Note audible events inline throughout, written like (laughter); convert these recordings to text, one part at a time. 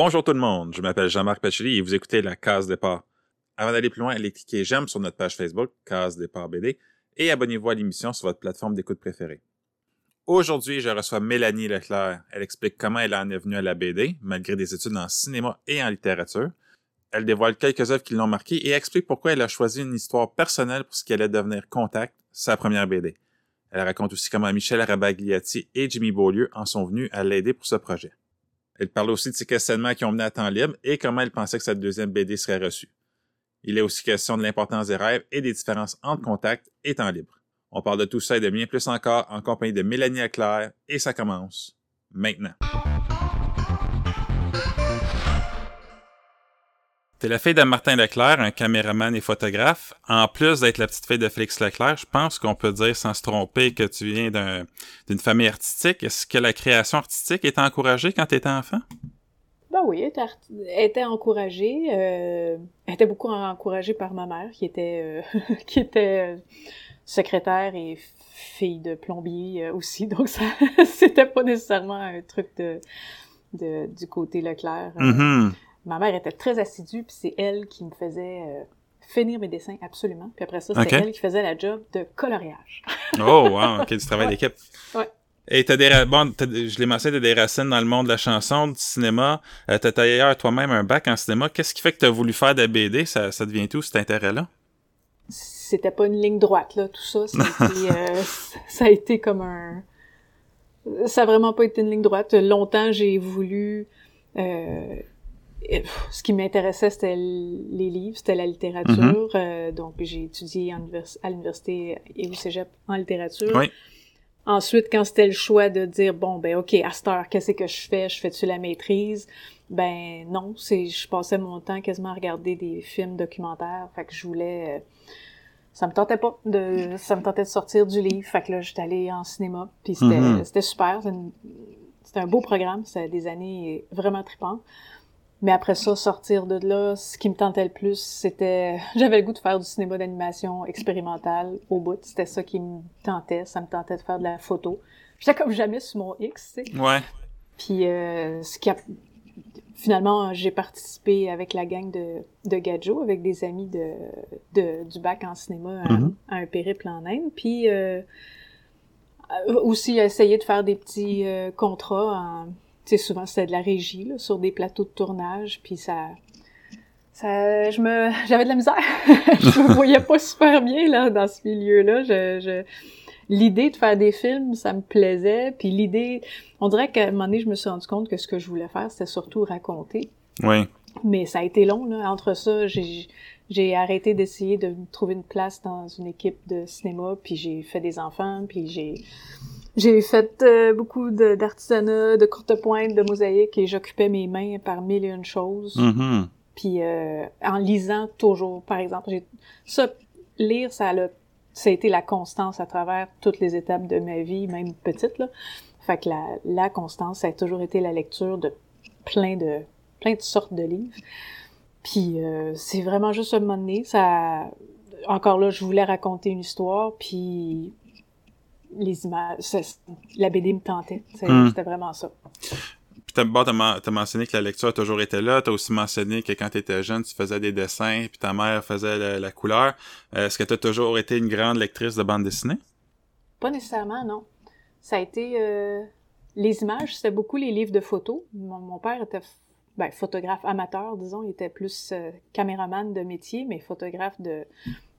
Bonjour tout le monde, je m'appelle Jean-Marc Pacheli et vous écoutez La Case Départ. Avant d'aller plus loin, allez cliquer j'aime sur notre page Facebook, Case Départ BD, et abonnez-vous à l'émission sur votre plateforme d'écoute préférée. Aujourd'hui, je reçois Mélanie Leclerc. Elle explique comment elle en est venue à la BD, malgré des études en cinéma et en littérature. Elle dévoile quelques œuvres qui l'ont marquée et explique pourquoi elle a choisi une histoire personnelle pour ce qui allait devenir Contact, sa première BD. Elle raconte aussi comment Michel Rabagliati et Jimmy Beaulieu en sont venus à l'aider pour ce projet. Elle parle aussi de ses questionnements qui ont mené à temps libre et comment elle pensait que cette deuxième BD serait reçue. Il est aussi question de l'importance des rêves et des différences entre contact et temps libre. On parle de tout ça et de bien plus encore en compagnie de Mélanie Leclerc et ça commence maintenant. T'es la fille de Martin Leclerc, un caméraman et photographe. En plus d'être la petite fille de Félix Leclerc, je pense qu'on peut dire sans se tromper que tu viens d'une famille artistique. Est-ce que la création artistique était encouragée quand tu étais enfant? Ben oui, elle était, encouragée. Euh, elle était beaucoup encouragée par ma mère, qui était, euh, (laughs) qui était euh, secrétaire et fille de plombier aussi. (laughs) Donc, ça, c'était pas nécessairement un truc de, de du côté Leclerc. Mm-hmm. Ma mère était très assidue, puis c'est elle qui me faisait euh, finir mes dessins, absolument. Puis après ça, c'était elle qui faisait la job de coloriage. (laughs) oh, wow, ok, du travail d'équipe. Ouais. Et t'as des bon, je l'ai mentionné, t'as des racines dans le monde de la chanson, du cinéma. Euh, t'as d'ailleurs toi-même un bac en cinéma. Qu'est-ce qui fait que t'as voulu faire de BD? Ça, ça devient tout cet intérêt-là? C'était pas une ligne droite, là, tout ça. (laughs) euh, ça a été comme un... Ça a vraiment pas été une ligne droite. Longtemps, j'ai voulu... Euh, ce qui m'intéressait, c'était les livres, c'était la littérature. Mm-hmm. Euh, donc, j'ai étudié à l'université et au cégep en littérature. Oui. Ensuite, quand c'était le choix de dire, bon, ben OK, à cette heure, qu'est-ce que je fais? Je fais-tu la maîtrise? Ben non, c'est je passais mon temps quasiment à regarder des films documentaires. Fait que je voulais... Euh, ça me tentait pas de... Ça me tentait de sortir du livre. Fait que là, j'étais allée en cinéma. Puis c'était mm-hmm. super. C'était un beau programme. C'était des années vraiment tripantes. Mais après ça, sortir de là, ce qui me tentait le plus, c'était... (laughs) J'avais le goût de faire du cinéma d'animation expérimental au bout. C'était ça qui me tentait. Ça me tentait de faire de la photo. J'étais comme jamais sur mon X, tu sais. Ouais. Puis euh, ce qui a... Finalement, j'ai participé avec la gang de, de Gadjo, avec des amis de, de du bac en cinéma à, mm-hmm. un périple en Inde. Puis euh, aussi essayer de faire des petits euh, contrats en sais, souvent c'était de la régie là, sur des plateaux de tournage, puis ça, ça, je me, j'avais de la misère. (laughs) je me voyais pas super bien là dans ce milieu-là. Je, je, l'idée de faire des films, ça me plaisait, puis l'idée, on dirait qu'à un moment donné, je me suis rendu compte que ce que je voulais faire, c'était surtout raconter. Oui. Mais ça a été long là. Entre ça, j'ai j'ai arrêté d'essayer de trouver une place dans une équipe de cinéma, puis j'ai fait des enfants, puis j'ai j'ai fait euh, beaucoup d'artisanat, de, courte pointe, de mosaïque et j'occupais mes mains par mille et une choses. Mm-hmm. Puis euh, en lisant toujours, par exemple, j'ai ça lire ça a ça a été la constance à travers toutes les étapes de ma vie, même petite là. Fait que la, la constance ça a toujours été la lecture de plein de plein de sortes de livres. Puis euh, c'est vraiment juste un moment donné, ça encore là, je voulais raconter une histoire, puis les images, la BD me tentait. Hmm. C'était vraiment ça. Puis t'as bon, as, mentionné que la lecture a toujours été là. T'as aussi mentionné que quand t'étais jeune, tu faisais des dessins, puis ta mère faisait la, couleur. Euh, est-ce que t'as toujours été une grande lectrice de bande dessinée? Pas nécessairement, non. Ça a été... Euh, les images, c'était beaucoup les livres de photos. Mon, père était ben, photographe amateur, disons. Il était plus euh, caméraman de métier, mais photographe de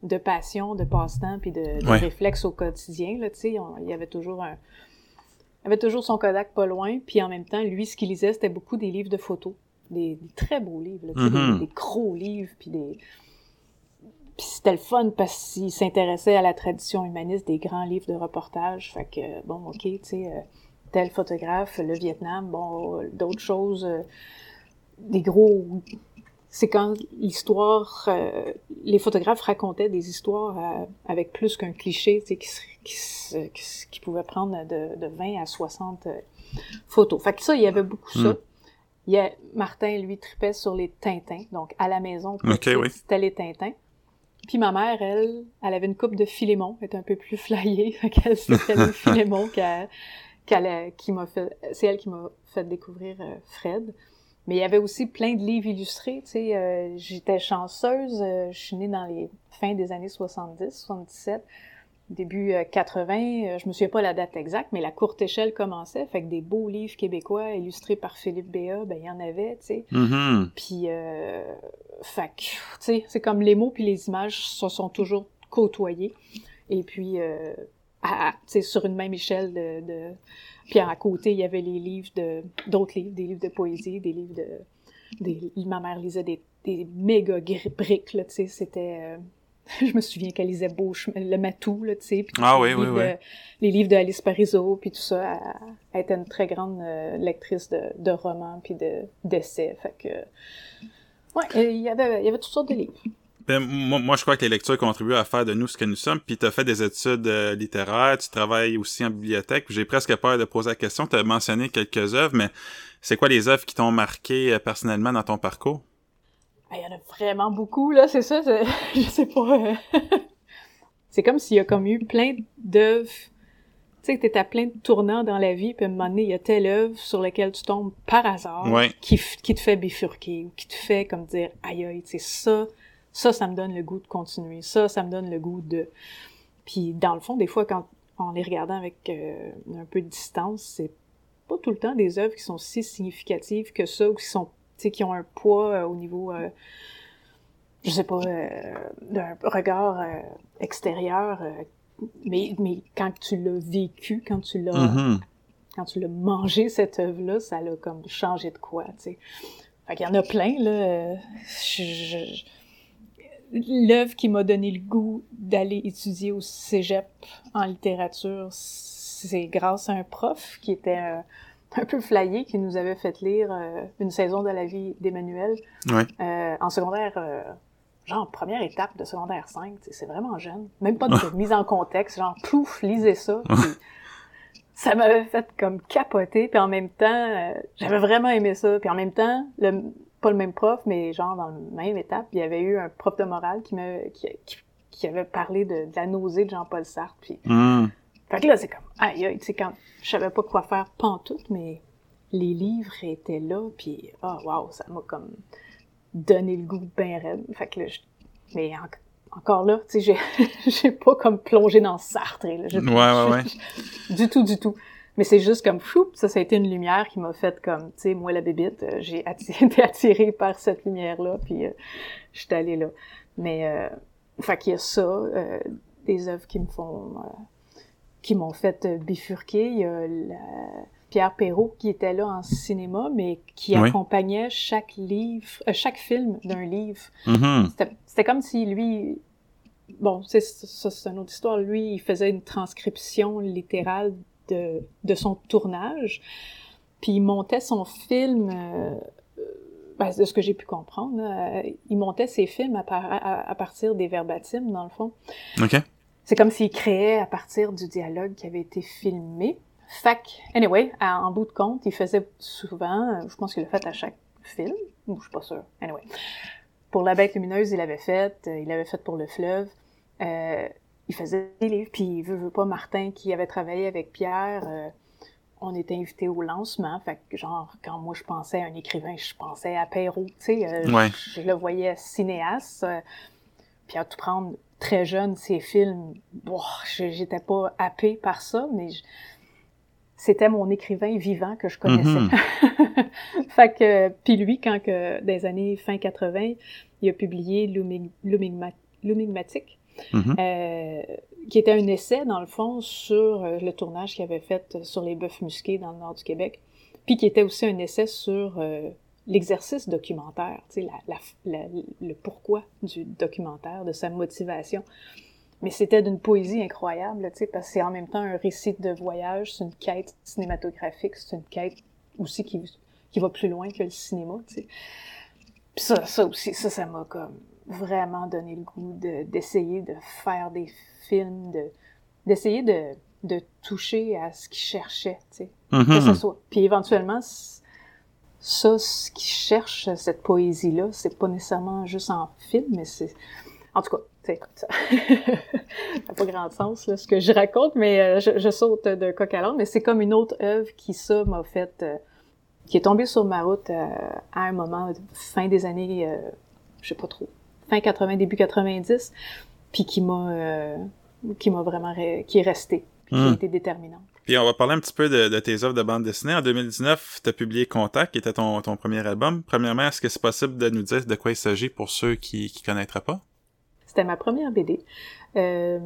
de passion, de passe-temps, puis de, de réflexe au quotidien. Là, il y avait toujours un, il avait toujours son Kodak pas loin, puis en même temps, lui, ce qu'il lisait, c'était beaucoup des livres de photos, des, très beaux livres, là, mm-hmm. des, gros livres, puis des, puis c'était le fun parce qu'il s'intéressait à la tradition humaniste des grands livres de reportage. Fait que bon, ok, tu sais, euh, tel photographe, le Vietnam, bon, d'autres choses, euh, des gros c'est quand l'histoire, euh, les photographes racontaient des histoires euh, avec plus qu'un cliché, tu sais, qui, qui, qui, pouvait prendre de, de 20 à 60 euh, photos. Fait que ça, il y avait beaucoup ça. Hmm. Il y a, Martin, lui, tripait sur les Tintins. Donc, à la maison, c'était les Tintins. Puis ma mère, elle, elle avait une coupe de Philémon, elle était un peu plus flyée. (laughs) Fait qu'elle, c'était le Philémon qu'elle, qu'elle, qui m'a fait, c'est elle qui m'a fait découvrir Fred. Mais il y avait aussi plein de livres illustrés, tu sais. Euh, j'étais chanceuse, euh, je suis née dans les fins des années 70, 77 début 80, euh, je me souviens pas la date exacte, mais la courte échelle commençait, fait que des beaux livres québécois illustrés par Philippe Béat, ben il y en avait, tu sais. Mm-hmm. Puis, euh, fait que, tu sais, c'est comme les mots puis les images se sont toujours côtoyés. Et puis, tu sais, sur une même échelle de, de... Puis à côté, il y avait les livres de d'autres livres, des livres de poésie, des livres de... Des... Ma mère lisait des, des méga briques, là, tu sais, c'était... Euh, (laughs) je me souviens qu'elle lisait Bouche, le Matou, là, tu sais. Ah oui, oui, oui. les livres d'Alice Parizeau, puis tout ça. Elle, était une très grande euh, lectrice de, de romans, puis d'essais. fait que... Ouais, il y avait, il y avait toutes sortes de livres. Ben, moi, je crois que les lectures contribuent à faire de nous ce que nous sommes. Puis tu as fait des études euh, littéraires, tu travailles aussi en bibliothèque. J'ai presque peur de poser la question. Tu as mentionné quelques œuvres, mais c'est quoi les œuvres qui t'ont marqué euh, personnellement dans ton parcours? Ah, il y en a vraiment beaucoup, là, c'est ça, (laughs) je sais pas. Euh. (laughs) c'est comme s'il y a comme eu plein d'œuvres. Tu sais, que t'es à plein de tournants dans la vie, puis à un moment donné, il y a telle œuvre sur laquelle tu tombes par hasard, qui, qui te fait bifurquer, ou qui te fait comme dire, aïe aïe, sais, ça, ça, ça me donne le goût de continuer, ça, ça me donne le goût de... Puis dans le fond, des fois, quand en les regardant avec euh, un peu de distance, c'est pas tout le temps des œuvres qui sont si significatives que ça, ou qui sont qui ont un poids euh, au niveau, euh, je sais pas, d'un regard extérieur. mais, mais quand tu l'as vécu, quand tu l'as mm-hmm. quand tu l'as mangé, cette œuvre-là, ça l'a comme changé de quoi, tu sais. Fait qu'il y en a plein, là. L'œuvre qui m'a donné le goût d'aller étudier au cégep en littérature, c'est grâce à un prof qui était un peu flyé qui nous avait fait lire euh, une saison de la vie d'Emmanuel euh, en secondaire, euh, genre première étape de secondaire 5, c'est vraiment jeune. Même pas de (laughs) mise en contexte, genre pouf, lisez ça. ça m'avait fait comme capoter, puis en même temps, j'avais vraiment aimé ça. Puis en même temps, le, pas le même prof, mais genre dans la même étape, il y avait eu un prof de morale qui, me, qui, qui, avait parlé de, la nausée de Jean-Paul Sartre. Puis hmm. Fait que là, c'est comme, aïe, aïe, tu sais, quand je savais pas quoi faire pantoute, mais les livres étaient là, puis, ah, oh, wow, ça m'a comme donné le goût bien raide. Fait que là, je... mais encore là, tu sais, (laughs) j'ai pas comme plongé dans Sartre, là. ouais, ouais, ouais. du tout, du tout. Mais c'est juste comme, fou, ça, ça a été une lumière qui m'a fait comme, tu sais, moi, la bébite, euh, j'ai (laughs) été attirée par cette lumière-là, puis euh, je suis allée là. Mais, euh, fait qu'il y a ça, euh, des œuvres qui me font qui m'ont fait euh, bifurquer. Il y a Pierre Perrault qui était là en cinéma, mais qui accompagnait chaque livre, euh, chaque film d'un livre. Mm-hmm. C'était comme si lui, bon, c'est ça, c'est une autre histoire. Lui, il faisait une transcription littérale de, de son tournage, puis il montait son film. Euh, ben, de ce que j'ai pu comprendre, il montait ses films à, à, à, partir des verbatims, dans le fond. OK. C'est comme s'il créait à partir du dialogue qui avait été filmé. Fac, anyway, en bout de compte, il faisait souvent, je pense qu'il l'a fait à chaque film, ou je suis pas sûre. Anyway. Pour La Bête Lumineuse, il l'avait fait, euh, il l'avait fait pour Le Fleuve. Euh, il faisait des livres, puis veut, veut pas Martin qui avait travaillé avec Pierre. Euh, on était invité au lancement, fait que genre quand moi je pensais à un écrivain, je pensais à Perrault, tu sais, euh, je, le voyais cinéaste. puis à tout prendre, très jeune, ces films, bon, j'étais pas happée par ça, mais c'était mon écrivain vivant que je connaissais. Mm-hmm. fait que, puis lui, quand que, des années fin 80, il a publié Mm-hmm. euh, qui était un essai, dans le fond, sur euh, le tournage qu'il avait fait sur les bœufs musqués dans le nord du Québec, puis qui était aussi un essai sur euh, l'exercice documentaire, sais, la, la, le pourquoi du documentaire, de sa motivation. Mais c'était d'une poésie incroyable, parce que c'est en même temps un récit de voyage, c'est une quête cinématographique, c'est une quête aussi qui, qui va plus loin que le cinéma. Puis ça, ça aussi, ça, ça m'a comme vraiment donné le goût d'essayer de, faire des films, de d'essayer de, de toucher à ce qu'il cherchait, tu sais. Que mm-hmm. ce soit. Puis éventuellement, ça, ce qui cherche cette poésie-là, c'est pas nécessairement juste en film, mais c'est... En tout cas, c'est ça (laughs) n'a pas grand sens, là, ce que je raconte, mais euh, je, saute de coq à mais c'est comme une autre œuvre qui, ça, m'a fait... Euh, qui est tombé sur ma route à un moment, fin des années, je sais pas trop, fin 80, début 90, puis qui m'a qui m'a vraiment qui est resté, puis qui a hmm. été déterminant. Puis on va parler un petit peu de, tes œuvres de bande dessinée. En 2019, tu as publié Contact, qui était ton, ton premier album. Premièrement, est-ce que c'est possible de nous dire de quoi il s'agit pour ceux qui ne connaîtraient pas? C'était ma première BD. Euh,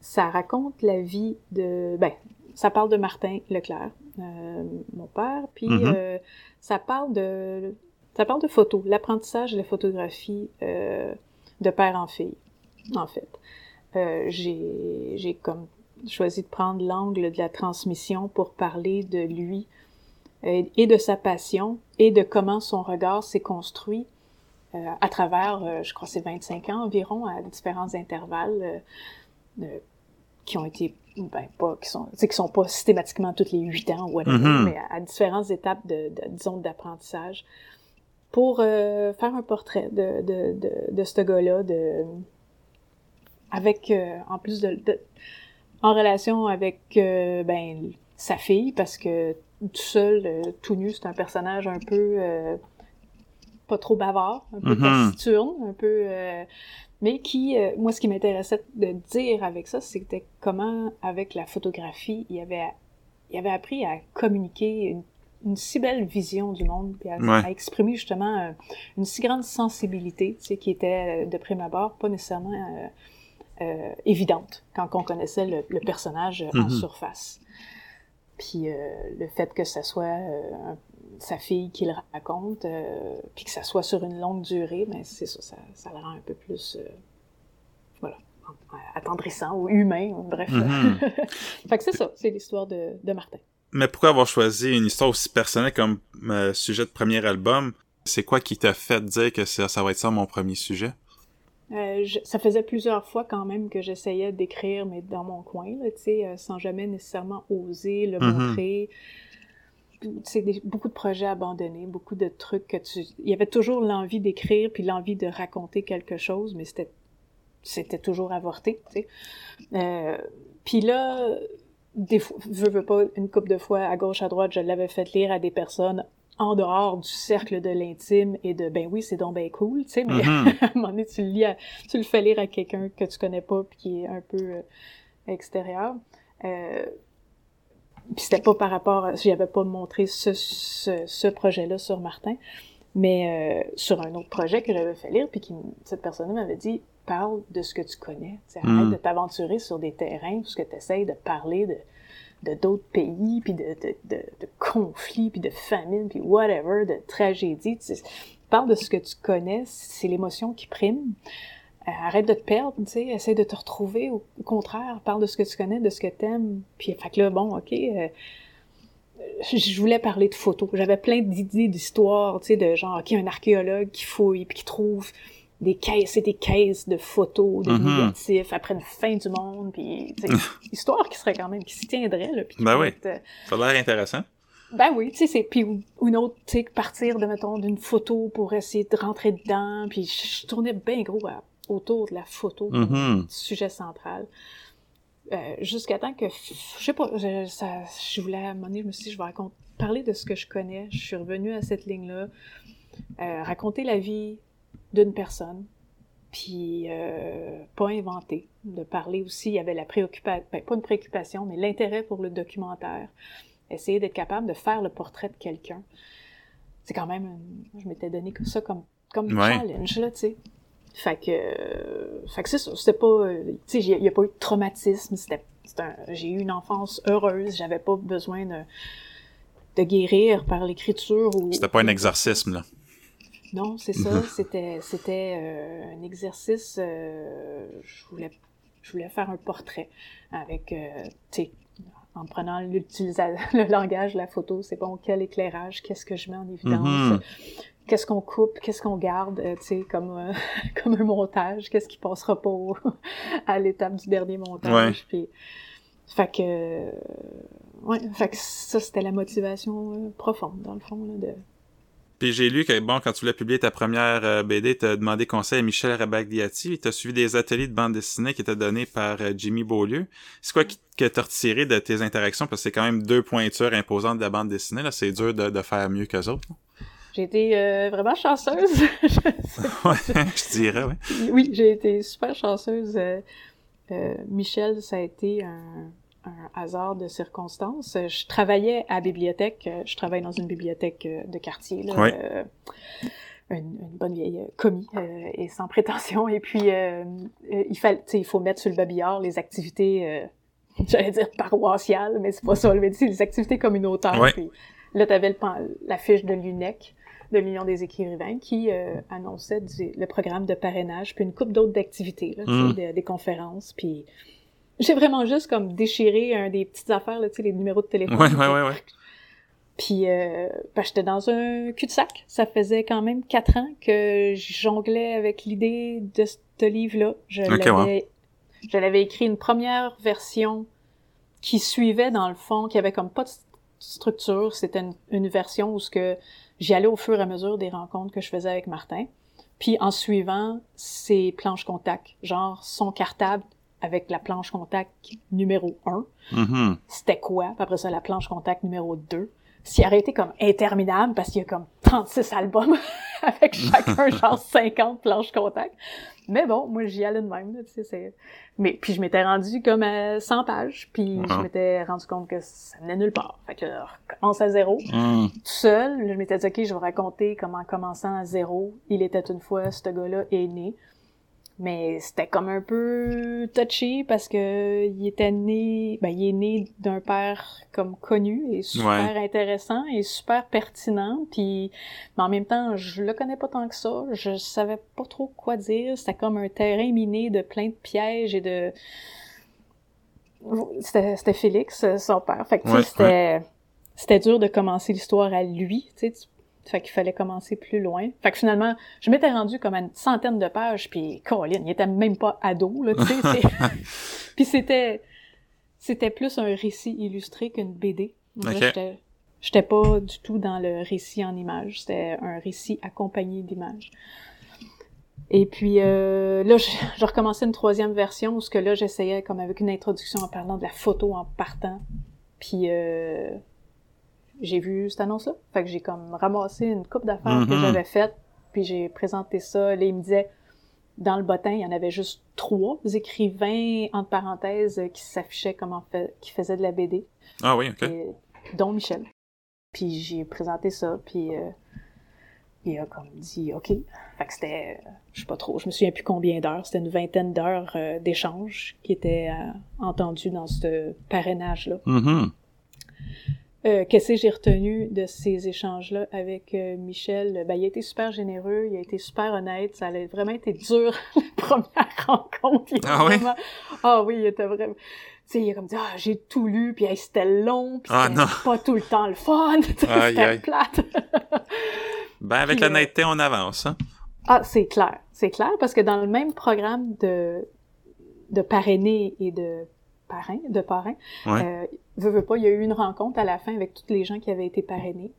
ça raconte la vie de... Ben, ça parle de Martin Leclerc, euh, mon père, puis mm-hmm. euh, ça parle de... Ça parle de photos, l'apprentissage de la photographie de père en fille, en fait. j'ai comme choisi de prendre l'angle de la transmission pour parler de lui euh, et de sa passion et de comment son regard s'est construit euh, à travers, euh, je crois, c'est 25 ans environ, à différents intervalles qui ont été, ben, pas, qui sont, qui sont pas systématiquement toutes les 8 ans ou whatever, mm-hmm. mais à, différentes étapes de, de disons, d'apprentissage pour faire un portrait de, de, de, de ce gars-là, de, avec, en plus de, en relation avec euh, ben sa fille parce que tout seul, euh, tout nu, c'est un personnage un peu euh, pas trop bavard, un peu taciturne, un peu mais qui moi ce qui m'intéressait de dire avec ça, c'était comment avec la photographie, il avait il avait appris à communiquer une, si belle vision du monde, puis à, exprimer justement une si grande sensibilité, tu sais, qui était de prime abord pas nécessairement euh, évidente quand on connaissait le, personnage en mhm. surface. Puis euh, le fait que ça soit euh, sa fille qui le raconte, puis que ça soit sur une longue durée, mais ben, c'est ça, ça, ça, le rend un peu plus, voilà, attendrissant ou humain, bref. Mhm. (laughs) fait que c'est ça, c'est l'histoire de, de, Martin. Mais pourquoi avoir choisi une histoire aussi personnelle comme sujet de premier album? C'est quoi qui t'a fait dire que ça, ça va être ça mon premier sujet? Euh, ça faisait plusieurs fois quand même que j'essayais d'écrire, mais dans mon coin, sais, euh, sans jamais nécessairement oser le mm-hmm. montrer. C'est beaucoup de projets abandonnés, beaucoup de trucs que tu... Il y avait toujours l'envie d'écrire, puis l'envie de raconter quelque chose, mais c'était c'était toujours avorté, tu sais. Euh, puis là, des fois, je veux pas, une couple de fois, à gauche, à droite, je l'avais fait lire à des personnes en dehors du cercle de l'intime et de ben oui c'est donc ben cool tu sais mais mm-hmm. (laughs) à un moment donné tu le lis tu le fais lire à quelqu'un que tu connais pas puis qui est un peu euh, extérieur euh, puis c'était pas par rapport j'avais pas montré ce, ce, ce projet là sur Martin mais euh, sur un autre projet que j'avais fait lire puis qui cette personne m'avait dit parle de ce que tu connais arrête mm. de t'aventurer sur des terrains parce que tu essayes de parler de de d'autres pays, puis de, de, de, conflits, puis de famines, puis whatever, de tragédies. Tu parle de ce que tu connais, c'est l'émotion qui prime. Euh, arrête de te perdre, tu sais, essaie de te retrouver. Au, contraire, parle de ce que tu connais, de ce que t'aimes. Puis, fait que là, bon, OK, euh, je voulais parler de photos. J'avais plein d'idées d'histoires, tu sais, de genre, OK, un archéologue qui fouille, puis qui trouve des caisses et des caisses de photos, de négatifs, après une fin du monde, puis (laughs) histoire qui serait quand même, qui s'y tiendrait, là. ben oui, euh, ça a l'air intéressant. Ben oui, tu sais, c'est, puis une autre, tu sais, partir de, mettons, d'une photo pour essayer de rentrer dedans, puis je, tournais bien gros autour de la photo, du sujet central. Euh, jusqu'à temps que, je sais pas, je, ça, je voulais, à un moment donné, je me suis dit, je vais raconter, parler de ce que je connais, je suis revenue à cette ligne-là, euh, raconter la vie d'une personne, puis euh, pas inventer, de parler aussi, il y avait la préoccupation, ben, pas une préoccupation, mais l'intérêt pour le documentaire, essayer d'être capable de faire le portrait de quelqu'un. C'est quand même, je m'étais donné ça comme, comme challenge, là, tu sais. Fait que, euh, fait que c'est ça, c'était pas, tu sais, il n'y a pas eu de traumatisme, c'était, j'ai eu une enfance heureuse, j'avais pas besoin de, de guérir par l'écriture ou... C'était pas un exorcisme, là. Non, c'est ça. C'était, c'était euh, un exercice. Euh, je voulais, je voulais faire un portrait avec, euh, tu sais, en prenant (laughs) le langage, la photo. C'est bon, quel éclairage, qu'est-ce que je mets en évidence, mm-hmm. qu'est-ce qu'on coupe, qu'est-ce qu'on garde, tu sais, comme (laughs) comme un montage, qu'est-ce qui passera pas (laughs) à l'étape du dernier montage. Puis, fait que, ouais, fait que ça c'était la motivation profonde dans le fond là, de Puis j'ai lu que, bon, quand tu voulais publier ta première euh, BD, tu as demandé conseil à Michel Rabagliati. Tu as suivi des ateliers de bande dessinée qui étaient donnés par euh, Jimmy Beaulieu. C'est quoi que tu as retiré de tes interactions? Parce que c'est quand même deux pointures imposantes de la bande dessinée. Là. C'est dur de, de faire mieux qu'eux autres. J'ai été euh, vraiment chanceuse. (laughs) ouais, je dirais, oui. Oui, j'ai été super chanceuse. Michel, ça a été un un hasard de circonstances. Je travaillais à la bibliothèque. Je travaille dans une bibliothèque euh, de quartier. Là, euh, une, bonne vieille commis euh, et sans prétention. Et puis, il, fallait, il faut mettre sur le babillard les activités, (laughs) j'allais dire paroissiales, mais c'est pas ça, mais les activités communautaires. Puis, là, tu avais la fiche de l'UNEC de l'Union des écrivains qui annonçait le programme de parrainage, puis une coupe d'autres d'activités, mmh. des, des conférences, puis j'ai vraiment juste comme déchiré un des petites affaires, là, tu sais, les numéros de téléphone. Ouais, ouais, ouais, ouais. Puis, euh, ben, j'étais dans un cul-de-sac. Ça faisait quand même quatre ans que je jonglais avec l'idée de ce livre-là. Je l'avais, je l'avais écrit une première version qui suivait dans le fond, qui avait comme pas de structure. C'était une, version où ce que j'y allais au fur et à mesure des rencontres que je faisais avec Martin. Puis en suivant ces planches contact, genre son cartable avec la planche contact numéro 1. Mm-hmm. C'était quoi? Puis après ça, la planche contact numéro 2. S'il aurait été comme interminable, parce qu'il y a comme 36 albums (laughs) avec chacun (laughs) genre 50 planches contact. Mais bon, moi j'y allais de même, tu sais, Mais puis je m'étais rendu comme à 100 pages, puis je m'étais rendu compte que ça venait nulle part. Fait que je recommence à zéro, mm. tout seul. je m'étais dit ok, je vais raconter comment commençant à zéro, il était une fois ce gars-là est né. Mais c'était comme un peu touchy parce que il était né, ben il est né d'un père comme connu et super intéressant et super pertinent. Puis, mais en même temps, je le connais pas tant que ça. Je savais pas trop quoi dire. C'était comme un terrain miné de plein de pièges et de. C'était Félix, son père. Fait que c'était c'était dur de commencer l'histoire à lui. Tu sais, fait qu'il fallait commencer plus loin. Fait que finalement, je m'étais rendu comme à une centaine de pages, puis Colin, il était même pas ado, là, tu sais. (laughs) puis c'était, c'était plus un récit illustré qu'une BD. Okay. J'étais pas du tout dans le récit en images. C'était un récit accompagné d'images. Et puis euh, là, je, je, recommençais une troisième version où ce que là, j'essayais comme avec une introduction en parlant de la photo en partant. Puis euh, j'ai vu cette annonce-là. Fait que j'ai comme ramassé une coupe d'affaires que mm-hmm. j'avais faites, puis j'ai présenté ça. Là, il me disait, dans le bottin, il y en avait juste trois écrivains, entre parenthèses, qui s'affichaient comme en fait, qui faisaient de la BD. Ah oui, OK. dont Michel. Puis j'ai présenté ça, puis euh, il a comme dit OK. Fait que c'était, je sais pas trop, je me souviens plus combien d'heures, c'était une vingtaine d'heures euh, d'échanges qui étaient euh, entendus dans ce parrainage-là. Mm-hmm. Euh, Qu'est-ce que j'ai retenu de ces échanges-là avec euh, Michel? Ben, il a été super généreux, il a été super honnête, ça a vraiment été dur, (laughs) la première rencontre. ah oui? Ah oui, il était vraiment... Tu sais, il a comme dit, ah, j'ai tout lu, puis c'était long, puis ah, c'était pas tout le temps le fun, (laughs) c'était plate. (laughs) ben, avec l'honnêteté, on avance, hein? Ah, c'est clair, c'est clair, parce que dans le même programme de, de parrainer et de parrain, de parrain, euh, veux, veux pas, il y a eu une rencontre à la fin avec toutes les gens qui avaient été parrainés.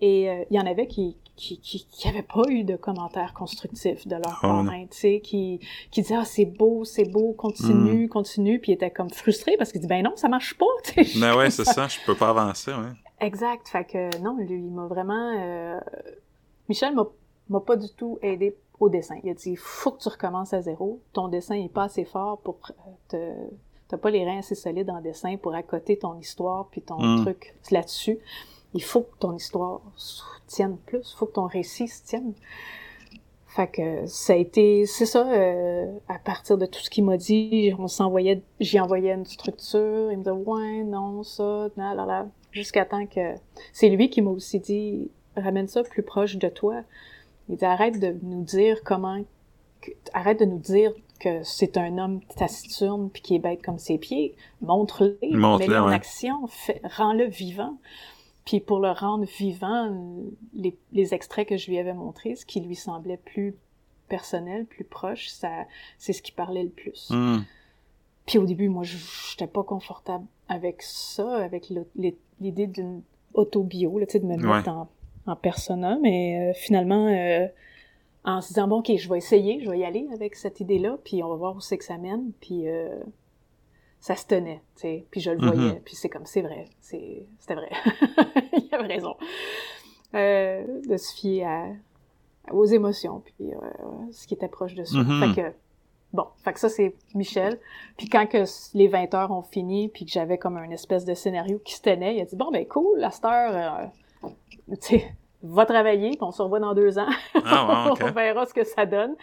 Et euh, il y en avait qui qui, qui, qui avaient pas eu de commentaires constructifs de leur oh, parrain, tu sais, qui, qui disaient « Ah, c'est beau, c'est beau, continue, mm. continue », puis ils étaient comme frustrés parce qu'ils disaient « Ben non, ça marche pas, tu sais. » Ben ouais, c'est (laughs) ça, je peux pas avancer, ouais. Exact, fait que non, lui, il m'a vraiment... Euh... Michel m'a pas du tout aidé au dessin. Il a dit « Faut que tu recommences à zéro, ton dessin est pas assez fort pour te t'as pas les reins assez solides en dessin pour accoter ton histoire puis ton hmm. truc là-dessus. Il faut que ton histoire tienne plus, il faut que ton récit se tienne. Fait que ça a été, c'est ça, euh, à partir de tout ce qu'il m'a dit, on s'envoyait, j'y envoyais une structure, il me disait ouais, non, ça, là, là, là, jusqu'à temps que c'est lui qui m'a aussi dit ramène ça plus proche de toi. Il dit arrête de nous dire comment, arrête de nous dire que c'est un homme taciturne puis qui est bête comme ses pieds, montre-le, mets-le en action, rends-le vivant. Puis pour le rendre vivant, les, les, extraits que je lui avais montrés, ce qui lui semblait plus personnel, plus proche, ça, c'est ce qui parlait le plus. Hmm. Puis au début, moi, je n'étais pas confortable avec ça, avec l'idée d'une autobio, là, de me mettre en en persona, mais finalement, en se disant, bon, OK, je vais essayer, je vais y aller avec cette idée-là, puis on va voir où c'est que ça mène, puis ça se tenait, tu sais, puis je le voyais, Mhm. puis c'est comme, c'est vrai, c'est, c'était vrai. (laughs) Il avait raison. Euh, de se fier à, aux émotions, puis euh, ce qui était proche de soi. Mhm. Fait que, bon, fait que ça, c'est Michel. Puis quand que les 20 heures ont fini, puis que j'avais comme un espèce de scénario qui se tenait, il a dit, bon, ben cool, la star, euh, tu sais, va travailler, puis on se revoit dans deux ans. Ah, ouais, (laughs) on verra ce que ça donne.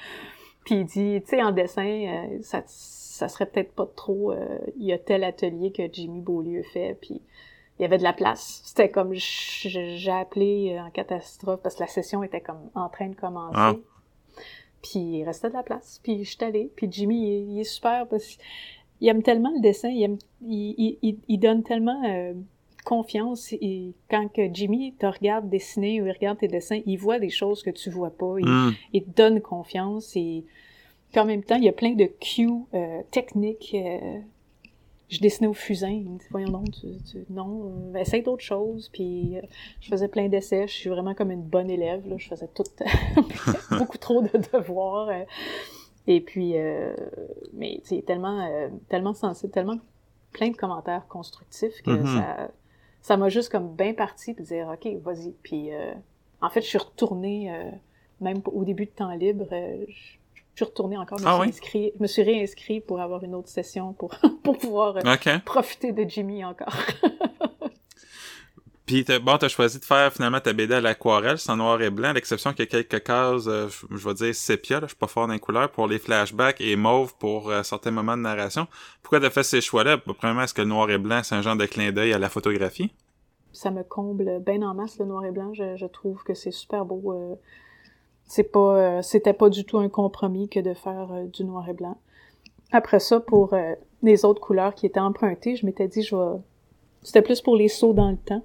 Puis il dit, tu sais, en dessin, euh, ça, ça serait peut-être pas trop... euh, Il y a tel atelier que Jimmy Beaulieu fait, puis il y avait de la place. C'était comme... J'ai appelé euh, en catastrophe parce que la session était comme en train de commencer. Ah. Puis il restait de la place, puis je suis allée. Puis Jimmy, il est, il est super parce qu'il aime tellement le dessin, il, aime, il, il, il- il donne tellement euh, confiance. Et quand que Jimmy te regarde dessiner ou il regarde tes dessins, il voit des choses que tu vois pas. Il, Hmm. il te donne confiance et puis en même temps, il y a plein de cues euh, techniques. euh, je dessinais au fusain. Il me dit, voyons donc, tu, tu- non, euh, essaye d'autres choses. Puis euh, je faisais plein d'essais. Je suis vraiment comme une bonne élève. Là. Je faisais tout, (laughs) beaucoup trop de devoirs. euh. et puis, mais tu tellement, tellement sensible, tellement plein de commentaires constructifs que Mhm. ça, ça m'a juste comme bien parti puis dire, ok, vas-y. Puis euh, en fait, je suis retournée, euh, même au début de temps libre, euh, je je suis retournée encore, je me, Ah suis oui? inscrit- je me suis réinscrit pour avoir une autre session pour, (laughs) pour pouvoir euh, profiter de Jimmy encore. (laughs) Puis, bon, t'as choisi de faire finalement ta BD à l'aquarelle, c'est en noir et blanc, à l'exception qu'il y a quelques cases, euh, je vais dire sépia, là, je suis pas fort dans les couleurs, pour les flashbacks et mauve pour euh, certains moments de narration. Pourquoi t'as fait ces choix-là? Bah, Premièrement, est-ce que le noir et blanc, c'est un genre de clin d'œil à la photographie? ça me comble bien en masse le noir et blanc. Je, trouve que c'est super beau. euh, c'est pas, c'était pas du tout un compromis que de faire du noir et blanc. Après ça, pour les autres couleurs qui étaient empruntées, je m'étais dit, je vais. C'était plus pour les sauts dans le temps.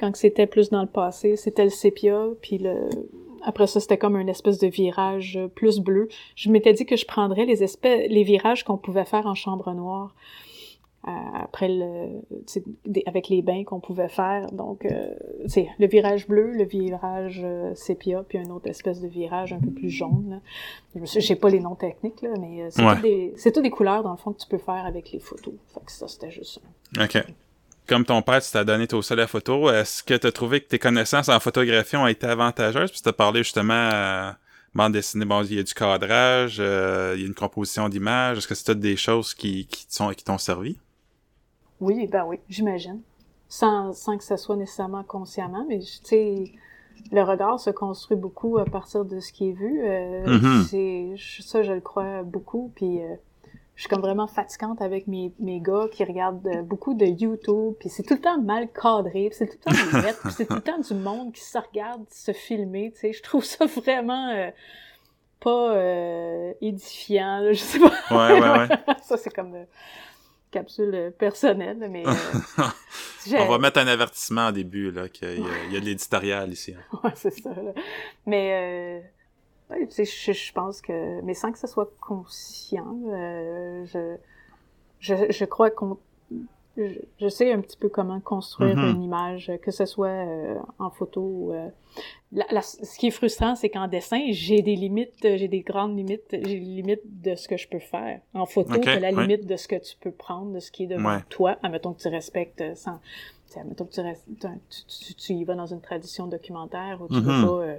Quand c'était plus dans le passé, c'était le sépia, puis le. Après ça, c'était comme un espèce de virage euh, plus bleu. Je m'étais dit que je prendrais les espèces, les virages qu'on pouvait faire en chambre noire. euh, après le, avec les bains qu'on pouvait faire. Donc, euh, tu sais, le virage bleu, le virage euh, sépia, puis un autre espèce de virage un peu plus jaune. Là. Je j'ai pas les noms techniques, là, mais euh, c'est Ouais. toutes des, c'est couleurs, dans le fond, que tu peux faire avec les photos. Fait que ça, c'était juste ça. OK. Comme ton père, tu t'as donné toi à la photo, est-ce que t'as trouvé que tes connaissances en photographie ont été avantageuses? Puis t'as parlé justement euh, bande dessinée, bon, il y a du cadrage, euh, il y a une composition d'images. Est-ce que c'est toutes des choses qui, qui sont qui t'ont servi? Oui, ben oui, j'imagine. Sans, sans que ça soit nécessairement consciemment, mais tu sais, le regard se construit beaucoup à partir de ce qui est vu. Euh, Mhm. c'est, ça, je le crois beaucoup. Puis euh, je suis comme vraiment fatigante avec mes, mes gars qui regardent euh, beaucoup de YouTube. Puis c'est tout le temps mal cadré. Puis c'est tout le temps des lettres. Puis c'est tout le temps du monde qui se regarde se filmer. Tu sais, je trouve ça vraiment euh, pas euh, édifiant. là, je sais pas. Ouais, ouais, ouais. (laughs) ça, c'est comme euh, capsule personnelle, mais... (laughs) On va mettre un avertissement au début, là, qu'il y a, il y a de l'éditorial ici. hein. (laughs) Ouais, c'est ça, là. Mais, euh, ouais, je, je pense que... Mais sans que ça soit conscient, euh, je, je, je crois qu'on... Je, je sais un petit peu comment construire Mhm. une image, que ce soit euh, en photo euh, la- la- ce qui est frustrant, c'est qu'en dessin, j'ai des limites, j'ai des grandes limites, j'ai des limites de ce que je peux faire. En photo, Ok, t'as la limite de ce que tu peux prendre, de ce qui est devant Ouais. toi. Admettons que tu respectes sans... Admettons que tu, restes, tu, tu- tu y vas dans une tradition documentaire où tu Mhm. veux pas euh,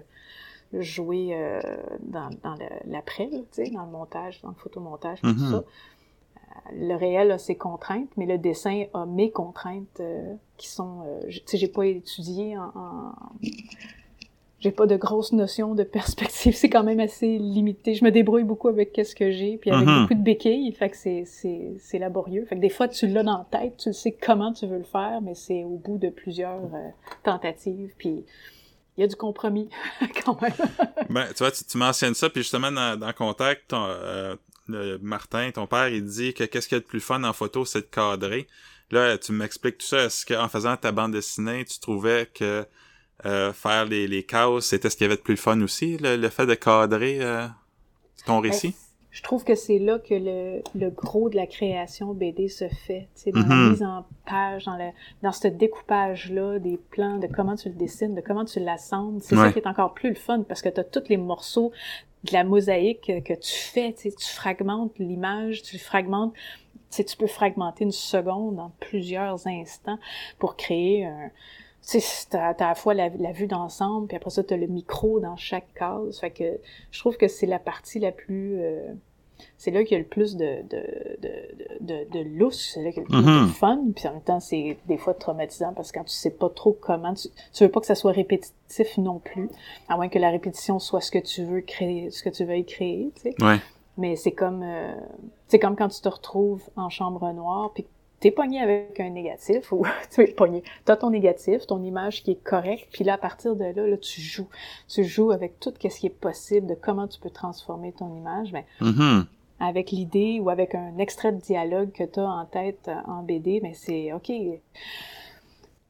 jouer euh, dans, dans l'après, tu sais, dans le montage, dans le photomontage, tout Mhm. ça. Euh, Le réel a ses contraintes, mais le dessin a mes contraintes euh, qui sont... euh, tu sais, j'ai pas étudié en... en- j'ai pas de grosses notions de perspective, (laughs) c'est quand même assez limité. Je me débrouille beaucoup avec qu'est-ce que j'ai, puis avec Mhm. beaucoup de béquilles, fait que c'est, laborieux. Fait que des fois, tu l'as dans la tête, tu sais comment tu veux le faire, mais c'est au bout de plusieurs euh, tentatives, puis il y a du compromis (laughs) quand même. Ben, tu vois, tu, tu mentionnes ça, puis justement, dans, dans Contact, ton, euh, le Martin, ton père, il dit que qu'est-ce qu'il y a de plus fun en photo, c'est de cadrer. Là, tu m'expliques tout ça. Est-ce qu'en faisant ta bande dessinée, tu trouvais que euh, faire les, les cases, c'était ce qu'il y avait de plus fun aussi, le, le fait de cadrer euh, ton récit? Je trouve que c'est là que le, le, gros de la création BD se fait. C'est dans la Mhm. mise en page, dans, le, dans ce découpage-là des plans, de comment tu le dessines, de comment tu l'assembles. C'est ça qui est encore plus le fun parce que tu as tous les morceaux de la mosaïque que, que tu fais. Tu sais, tu fragmentes l'image, tu fragmentes. Tu sais, tu peux fragmenter une seconde en plusieurs instants pour créer un. Tu sais, t'as, t'as à la fois la, la vue d'ensemble, puis après ça, t'as le micro dans chaque case. Fait que je trouve que c'est la partie la plus... euh, c'est là qu'il y a le plus de, de, de, de, de, de lousse, c'est là qu'il y a le plus de fun, puis en même temps, c'est des fois traumatisant parce que quand tu sais pas trop comment, tu, tu veux pas que ça soit répétitif non plus, à moins que la répétition soit ce que tu veux créer, ce que tu veuilles créer, tu sais. Ouais. Mais c'est comme, euh, c'est comme quand tu te retrouves en chambre noire, puis que t'es pogné avec un négatif, ou (laughs) tu es pogné. T'as ton négatif, ton image qui est correcte, puis là, à partir de là, là, tu joues. Tu joues avec tout ce qui est possible, de comment tu peux transformer ton image. Ben, Mhm. avec l'idée ou avec un extrait de dialogue que tu as en tête euh, en BD, mais c'est OK.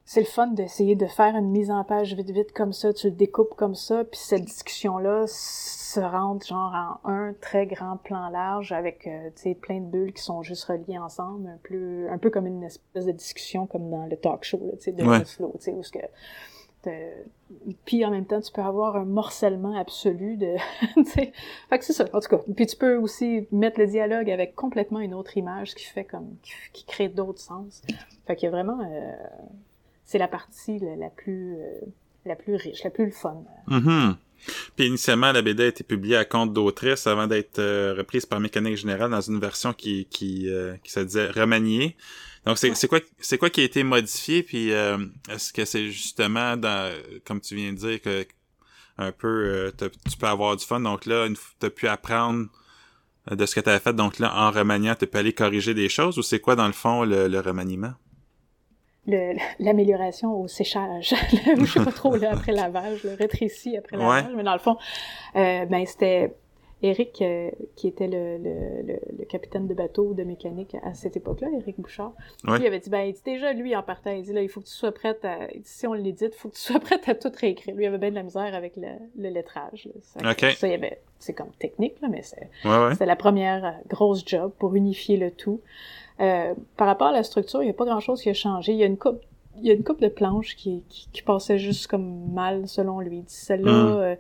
C'est le fun d'essayer de faire une mise en page vite vite comme ça, tu le découpes comme ça, puis cette discussion-là se rentre genre en un très grand plan large avec euh, tu sais plein de bulles qui sont juste reliées ensemble, un peu un peu comme une espèce de discussion comme dans le talk show là, tu sais de Ouais. Flow, tu sais où ce que puis en même temps tu peux avoir un morcellement absolu de (laughs) tu sais fait que c'est ça en tout cas puis tu peux aussi mettre le dialogue avec complètement une autre image qui fait comme qui, qui crée d'autres sens fait qu'il y a vraiment euh, c'est la partie la, la plus euh, la plus riche la plus le fun Mhm. Puis initialement, la BD a été publiée à compte d'autrice avant d'être euh, reprise par Mécanique Générale dans une version qui qui, euh, qui se disait remaniée. Donc c'est Ouais. quoi c'est quoi qui a été modifié? Puis euh, est-ce que c'est justement dans comme tu viens de dire que un peu euh, tu peux avoir du fun? Donc là f- t'as pu apprendre de ce que tu fait donc là en remaniant tu peux aller corriger des choses? Ou c'est quoi dans le fond le, le remaniement? (laughs) l'amélioration au séchage. (laughs) je sais pas trop, là, après (laughs) lavage, le rétréci après lavage. Mais dans le fond, euh, ben, c'était Eric, euh, qui était le, le, le, le capitaine de bateau de mécanique à cette époque-là, Eric Bouchard. Ouais. Il avait dit, ben, il dit déjà, lui, en partant, il dit, là, il faut que tu sois prête à, dit, si on l'édite, il faut que tu sois prête à tout réécrire. Lui, il avait bien de la misère avec le, le lettrage. là. Ça, Ok. ça, il y avait, c'est comme technique, là, mais c'est, Ouais la première euh, grosse job pour unifier le tout. Euh, par rapport à la structure, il n'y a pas grand-chose qui a changé. Il y a une coupe, il y a une coupe de planches qui, qui, qui passait juste comme mal selon lui. Il dit, Celle-là, Mm. euh,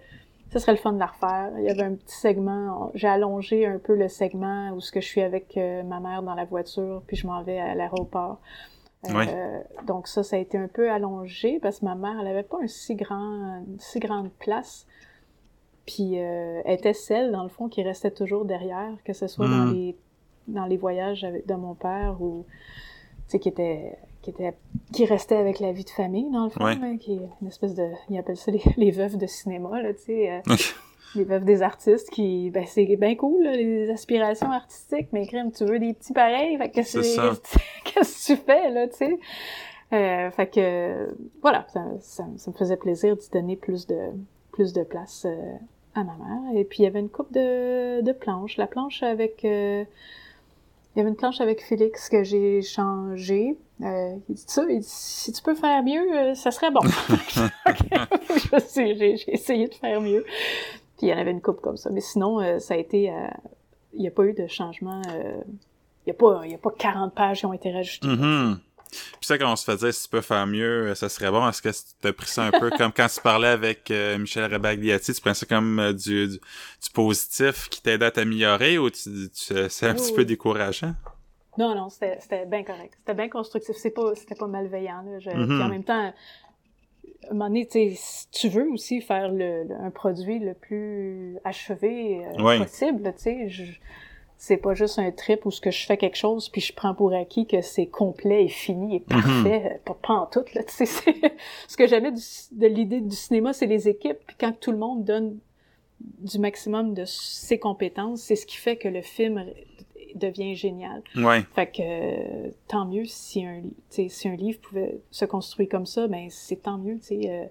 ça serait le fun de la refaire. Il y avait un petit segment, j'ai allongé un peu le segment où ce que je suis avec euh, ma mère dans la voiture, puis je m'en vais à l'aéroport. Euh, Oui. Donc ça, ça a été un peu allongé parce que ma mère, elle avait pas un si grand, une si grande place. Puis euh, elle était celle, dans le fond, qui restait toujours derrière, que ce soit dans Mm. les dans les voyages avec, de mon père ou tu sais qui était qui était qui restait avec la vie de famille dans le fond, Ouais. là, qui est une espèce de ils appellent ça les, les veuves de cinéma là, tu sais, euh, Ok. les veuves des artistes qui ben c'est bien cool là, les aspirations artistiques, mais crème, tu veux des petits pareils, fait que C'est c'est ça. (laughs) qu'est-ce que tu fais là, tu sais? Euh, fait que voilà, ça, ça, ça me faisait plaisir d'y donner plus de plus de place euh, à ma mère. Et puis il y avait une coupe de, de planches. La planche avec euh, il y avait une planche avec Félix que j'ai changée. Euh, il dit ça, il dit, si tu peux faire mieux, euh, ça serait bon. (laughs) (laughs) J'ai essayé de faire mieux. Puis il y en avait une coupe comme ça. Mais sinon, euh, ça a été. euh, il n'y a pas eu de changement. euh, il n'y a, pas- il y a pas 40 pages qui ont été rajoutées. Mhm. Puis ça, quand on se faisait, si tu peux faire mieux, euh, ça serait bon. Est-ce que tu as pris ça un peu comme quand tu parlais avec euh, Michel Rebagliati, tu prenais ça comme euh, du, du, du positif qui t'aidait à t'améliorer ou tu, tu c'est un Oui, petit oui. peu décourageant? Non, non, c'était c'était bien correct. C'était bien constructif. C'est pas, c'était pas malveillant. Là. Je-. Puis en même temps, à un moment donné, si tu veux aussi faire le, le- un produit le plus achevé euh, possible, tu sais, c'est pas juste un trip où ce que je fais quelque chose puis je prends pour acquis que c'est complet et fini et parfait, euh, pas, pas en tout, là, tu sais. (laughs) c'est- Ce que j'aimais de l'idée du cinéma, c'est les équipes. Puis quand tout le monde donne du maximum de ses compétences, c'est ce qui fait que le film devient génial. Ouais. Fait que euh, tant mieux si un, si un livre pouvait se construire comme ça, ben c'est tant mieux. tu sais, euh,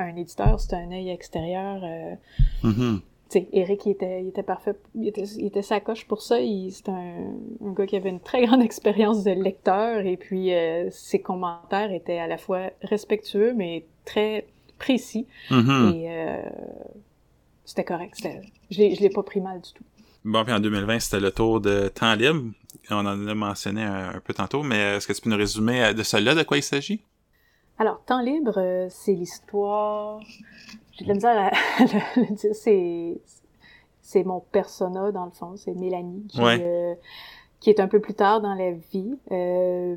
un éditeur, c'est un œil extérieur. euh, Mhm. Tu sais, Eric, il était, il était parfait. Il était, il était sa coche pour ça. C'est un, un gars qui avait une très (laughs) grande expérience de lecteur et puis euh, ses commentaires étaient à la fois respectueux mais très précis Mhm. et euh, c'était correct. Je je l'ai pas pris mal du tout. Bon, puis en 2020, c'était le tour de Temps libre. On en a mentionné un, peu tantôt, mais est-ce que tu peux nous résumer de cela, de quoi il s'agit? Alors, Temps libre, c'est l'histoire... J'ai de la misère à (laughs) le dire, c'est c'est mon persona dans le fond, c'est Mélanie qui, euh, qui, est un peu plus tard dans la vie. Euh,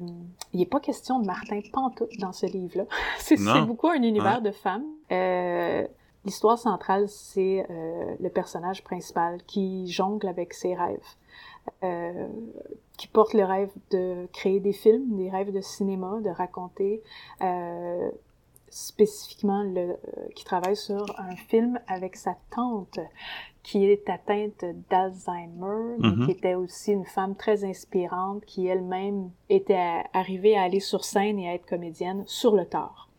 il n'est pas question de Martin Pantoute dans ce livre-là. (laughs) c'est beaucoup un univers de femmes. Euh, L'histoire centrale, c'est euh, le personnage principal qui jongle avec ses rêves. Euh, qui porte le rêve de créer des films, des rêves de cinéma, de raconter euh, spécifiquement le, euh, qui travaille sur un film avec sa tante qui est atteinte d'Alzheimer, mais mm-hmm. qui était aussi une femme très inspirante, qui elle-même était arrivée à aller sur scène et à être comédienne sur le tard,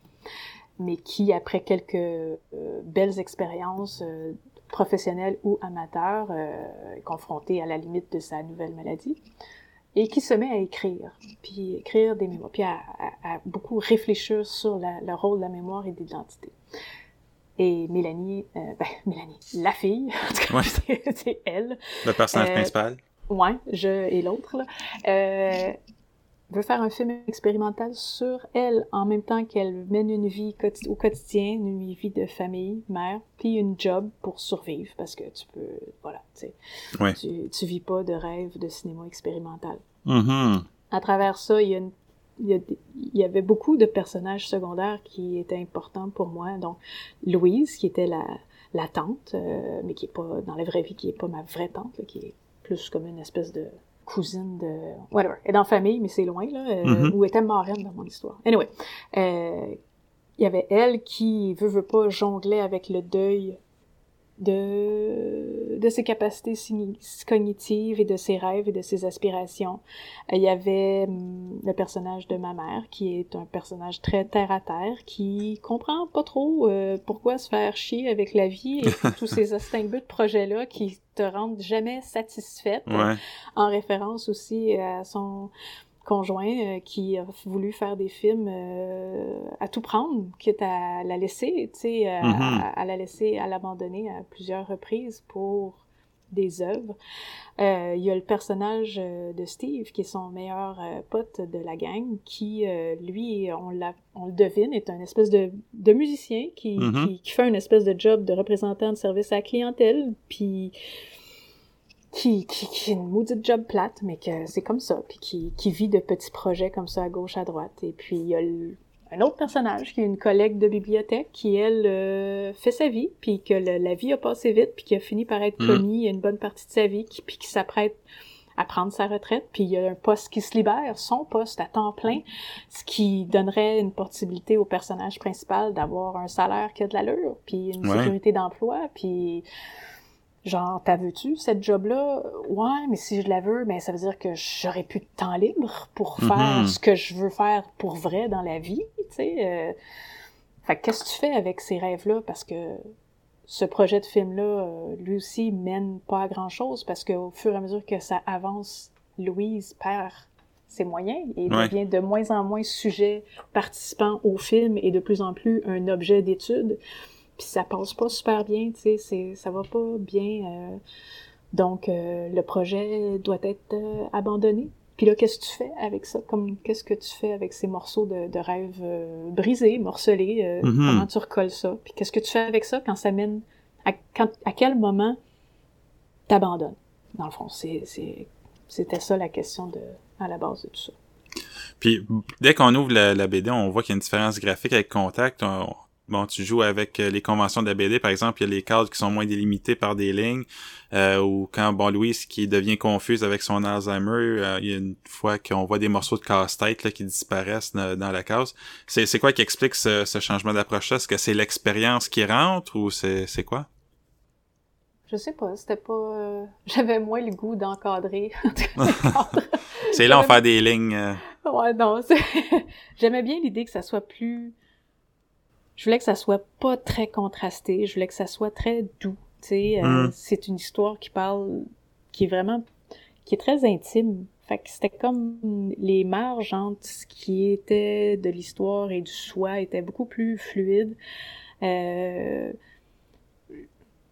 mais qui, après quelques euh, belles expériences euh, professionnelles ou amateurs, est confrontée à la limite de sa nouvelle maladie, et qui se met à écrire, puis écrire des mémoires, puis à, beaucoup réfléchir sur le rôle de la mémoire et de l'identité. Et Mélanie, euh, (laughs) ben, Mélanie, la fille, (laughs) en tout cas, (laughs) c'est elle. Le personnage euh, principal. Ouais, je et l'autre, euh, veut faire un film expérimental sur elle, en même temps qu'elle mène une vie au quotidien, une vie de famille, mère, puis une job pour survivre, parce que tu peux, voilà, tu sais, tu, tu vis pas de rêve de cinéma expérimental. Mm-hmm. À travers ça, il y a une il y, avait beaucoup de personnages secondaires qui étaient importants pour moi. Donc, Louise, qui était la, la tante, euh, mais qui est pas, dans la vraie vie, qui est pas ma vraie tante, qui est plus comme une espèce de cousine de... whatever. Elle est dans la famille, mais c'est loin, là, euh, mm-hmm. où était marraine dans mon histoire. Anyway, euh, il y avait elle qui, veut, veut pas, jonglait avec le deuil de, de ses capacités cognitives et de ses rêves et de ses aspirations. Il y avait hum, le personnage de ma mère, qui est un personnage très terre-à-terre, qui comprend pas trop euh, pourquoi se faire chier avec la vie et (laughs) tous ces extingués de projets-là qui te rendent jamais satisfaite. En référence aussi à son conjoint euh, qui a voulu faire des films euh, à tout prendre, quitte à la laisser, tu sais, mm-hmm. à, la laisser, à l'abandonner à plusieurs reprises pour des œuvres. Euh, il y a le personnage de Steve, qui est son meilleur pote de la gang, qui, lui, on, la, on le devine, est un espèce de, de musicien qui, mm-hmm. qui, qui, fait une espèce de job de représentant de service à la clientèle, puis qui, qui, qui est une maudite job plate, mais que c'est comme ça, puis qui, qui vit de petits projets comme ça à gauche, à droite. Et puis il y a un autre personnage qui est une collègue de bibliothèque qui, elle, euh, fait sa vie, puis que la vie a passé vite, puis qui a fini par être mm. commis une bonne partie de sa vie, qui, puis qui s'apprête à prendre sa retraite, puis il y a un poste qui se libère, son poste à temps plein, ce qui donnerait une possibilité au personnage principal d'avoir un salaire qui a de l'allure, puis une sécurité d'emploi, puis Genre, t'as veux-tu cette job-là? Ouais, mais si je la veux, ben ça veut dire que j'aurais plus de temps libre pour faire mm-hmm. ce que je veux faire pour vrai dans la vie, tu sais. Euh... Fait qu'est-ce que tu fais avec ces rêves-là? Parce que ce projet de film-là, euh, lui aussi, mène pas à grand-chose parce qu'au fur et à mesure que ça avance, Louise perd ses moyens et devient de moins en moins sujet participant au film et de plus en plus un objet d'étude puis ça passe pas super bien, tu sais, ça va pas bien. Euh, donc, euh, le projet doit être euh, abandonné. Puis là, qu'est-ce que tu fais avec ça? Comme qu'est-ce que tu fais avec ces morceaux de, de rêve brisés, morcelés? Mm-hmm. Comment tu recolles ça? Puis qu'est-ce que tu fais avec ça quand ça mène... À, quand, à quel moment t'abandonnes? Dans le fond, c'est, c'était ça la question de, à la base de tout ça. Puis dès qu'on ouvre la, la BD, on voit qu'il y a une différence graphique avec Contact. On, bon, tu joues avec euh, les conventions de la BD, par exemple, il y a les cadres qui sont moins délimités par des lignes, euh, ou quand, bon, Louise qui devient confuse avec son Alzheimer, euh, il y a une fois qu'on voit des morceaux de casse-tête là, qui disparaissent dans, la case. C'est, c'est quoi qui explique ce, ce changement d'approche-là? Est-ce que c'est l'expérience qui rentre ou c'est, c'est quoi? Je sais pas, c'était pas... (laughs) J'avais moins le goût d'encadrer. (laughs) c'est là, on fait des lignes... Ouais, non, (laughs) j'aimais bien l'idée que ça soit plus je voulais que ça soit pas très contrasté, je voulais que ça soit très doux. Tu sais, euh, mm. c'est une histoire qui parle, qui est vraiment, qui est très intime. Fait que c'était comme les marges entre ce qui était de l'histoire et du soi étaient beaucoup plus fluides. Euh,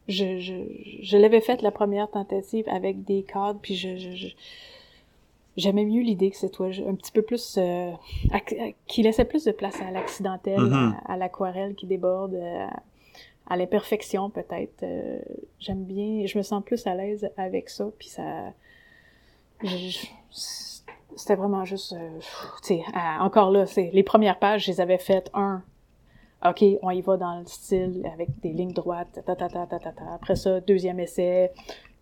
je, je, je l'avais faite la première tentative avec des cadres, puis je, je, j'aimais mieux l'idée que c'est toi un petit peu plus euh, qui laissait plus de place à l'accidentel, mm-hmm. à, l'aquarelle qui déborde, euh, à, l'imperfection peut-être. Euh, j'aime bien, je me sens plus à l'aise avec ça, puis ça, c'était vraiment juste, tu sais, encore là, c'est les premières pages, je les avais faites un OK, on y va dans le style avec des lignes droites, ta, ta, ta, ta, ta, ta. Après ça, deuxième essai,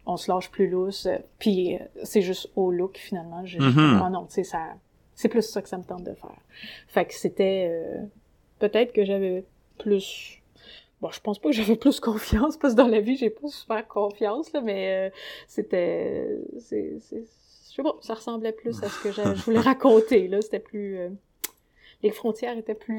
on se lâche plus lousse, puis euh, c'est juste au look finalement. Mm non, tu sais, ça, c'est plus ça que ça me tente de faire. Fait que c'était, euh, peut-être que j'avais plus, bon, je pense pas que j'avais (laughs) plus confiance, parce que dans la vie, j'ai pas super confiance, là, mais euh, c'était, c'est, c'est, je sais pas, ça ressemblait plus à ce que je voulais (laughs) raconter, là, c'était plus, les frontières étaient plus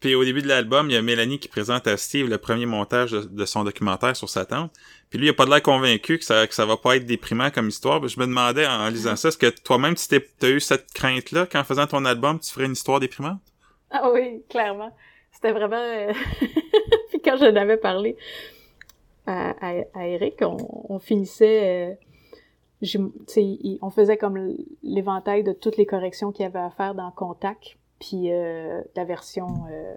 puis au début de l'album, il y a Mélanie qui présente à Steve le premier montage de, son documentaire sur sa tante. Puis lui, il a pas de l'air convaincu que ça, que ça va pas être déprimant comme histoire. je me demandais en, lisant ça, est-ce que toi-même, tu as eu cette crainte-là qu'en faisant ton album, tu ferais une histoire déprimante? Ah oui, clairement. C'était vraiment... Euh, (laughs) puis quand j'en avais parlé à, à, Eric, on, finissait... Euh, on faisait comme l'éventail de toutes les corrections qu'il y avait à faire dans Contact puis euh, la version euh,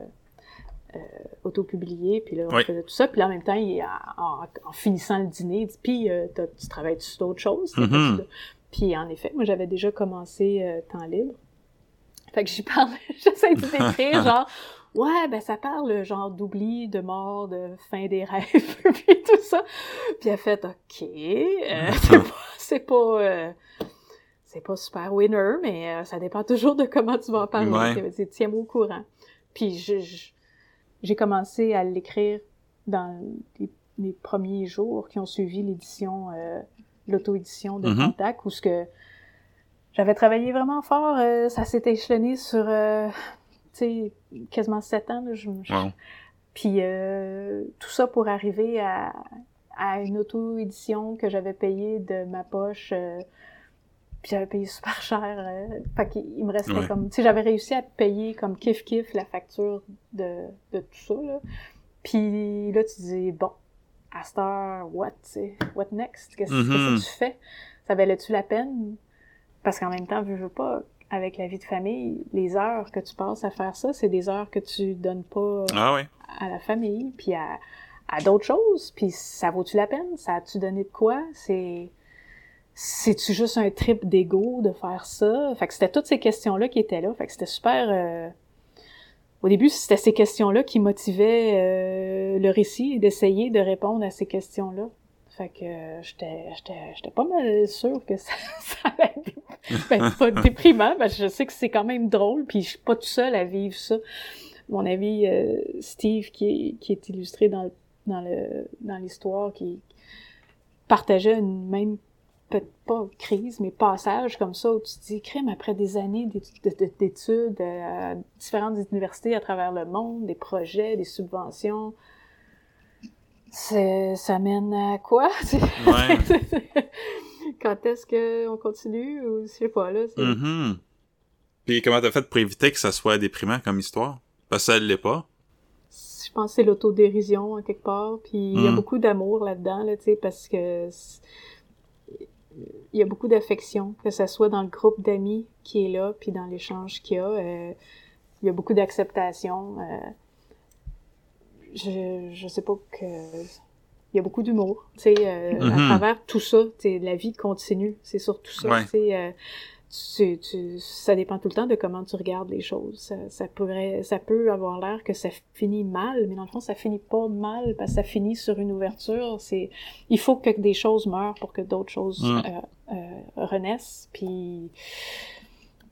euh, auto-publiée, puis là, on faisait tout ça, puis là, en même temps, il, en, en, finissant le dîner, il dit, puis tu travailles sur d'autres choses? Mm-hmm. Puis en effet, moi, j'avais déjà commencé temps libre. Fait que j'y parle, (laughs) j'essaie de décrire, (laughs) genre, ouais, ben ça parle genre d'oubli, de mort, de fin des rêves, (laughs) puis tout ça. Puis elle fait, ok, c'est pas, c'est pas super winner, mais euh, ça dépend (laughs) toujours de comment tu vas en parler. Tiens-moi au courant. Puis j'ai commencé à l'écrire dans les, premiers jours qui ont suivi l'édition, euh, l'auto-édition de mm-hmm. Contact, où ce que j'avais travaillé vraiment fort. Euh, ça s'est échelonné sur, tu sais, quasiment sept ans. Là, je, Puis tout ça pour arriver à, à une auto-édition que j'avais payée de ma poche puis j'avais payé super (laughs) cher. Euh, fait qu'il me restait comme... Tu sais, j'avais réussi à payer comme kiff-kiff la facture de, de tout ça, là. Puis là, tu dis, bon, à cette heure, what, tu what next? Qu'est-ce que mm-hmm. tu fais? Ça valait-tu la peine? Parce qu'en même temps, je veux pas, avec la vie de famille, les heures que tu passes à faire ça, c'est des heures que tu donnes pas ah à la famille, puis à, à d'autres choses. Puis ça vaut-tu la peine? Ça a-tu donné de quoi? C'est c'est-tu juste un trip d'ego de faire ça? Fait que c'était toutes ces questions-là qui étaient là. Fait que c'était super... Euh, au début, c'était ces questions-là qui motivaient euh, le récit et d'essayer de répondre à ces questions-là. Fait que euh, j'étais j'étais pas mal sûre que (laughs) ça, ça allait être ben, pas (laughs) déprimant, parce que je sais que c'est quand même drôle, puis je suis pas tout seul à vivre ça. Mon ami Steve, qui est, qui est illustré dans, dans le dans l'histoire, qui partageait une même pas crise, mais passage comme ça où tu te dis, crime, après des années d'études euh, à différentes universités à travers le monde, des projets, des subventions, ça mène à quoi? (laughs) Quand est-ce qu'on continue ou je sais pas, là. Mm-hmm. Puis comment t'as fait pour éviter que ça soit déprimant comme histoire? Parce que ça l'est pas. Je pense que c'est l'autodérision, quelque part. Puis il y a mm. beaucoup d'amour là-dedans, là, tu sais, parce que il y a beaucoup d'affection, que ce soit dans le groupe d'amis qui est là, puis dans l'échange qu'il y a. Euh, il y a beaucoup d'acceptation. Euh, je, je sais pas que... Il y a beaucoup d'humour, tu sais, euh, à mm-hmm. travers tout ça, tu la vie continue, c'est surtout ça, tu sais tu, tu, ça dépend tout le temps de comment tu regardes les choses. Ça, ça pourrait, ça peut avoir l'air que ça finit mal, mais dans le fond, ça finit pas mal parce que ça finit sur une ouverture. C'est, il faut que des choses meurent pour que d'autres choses euh, euh, renaissent. Puis,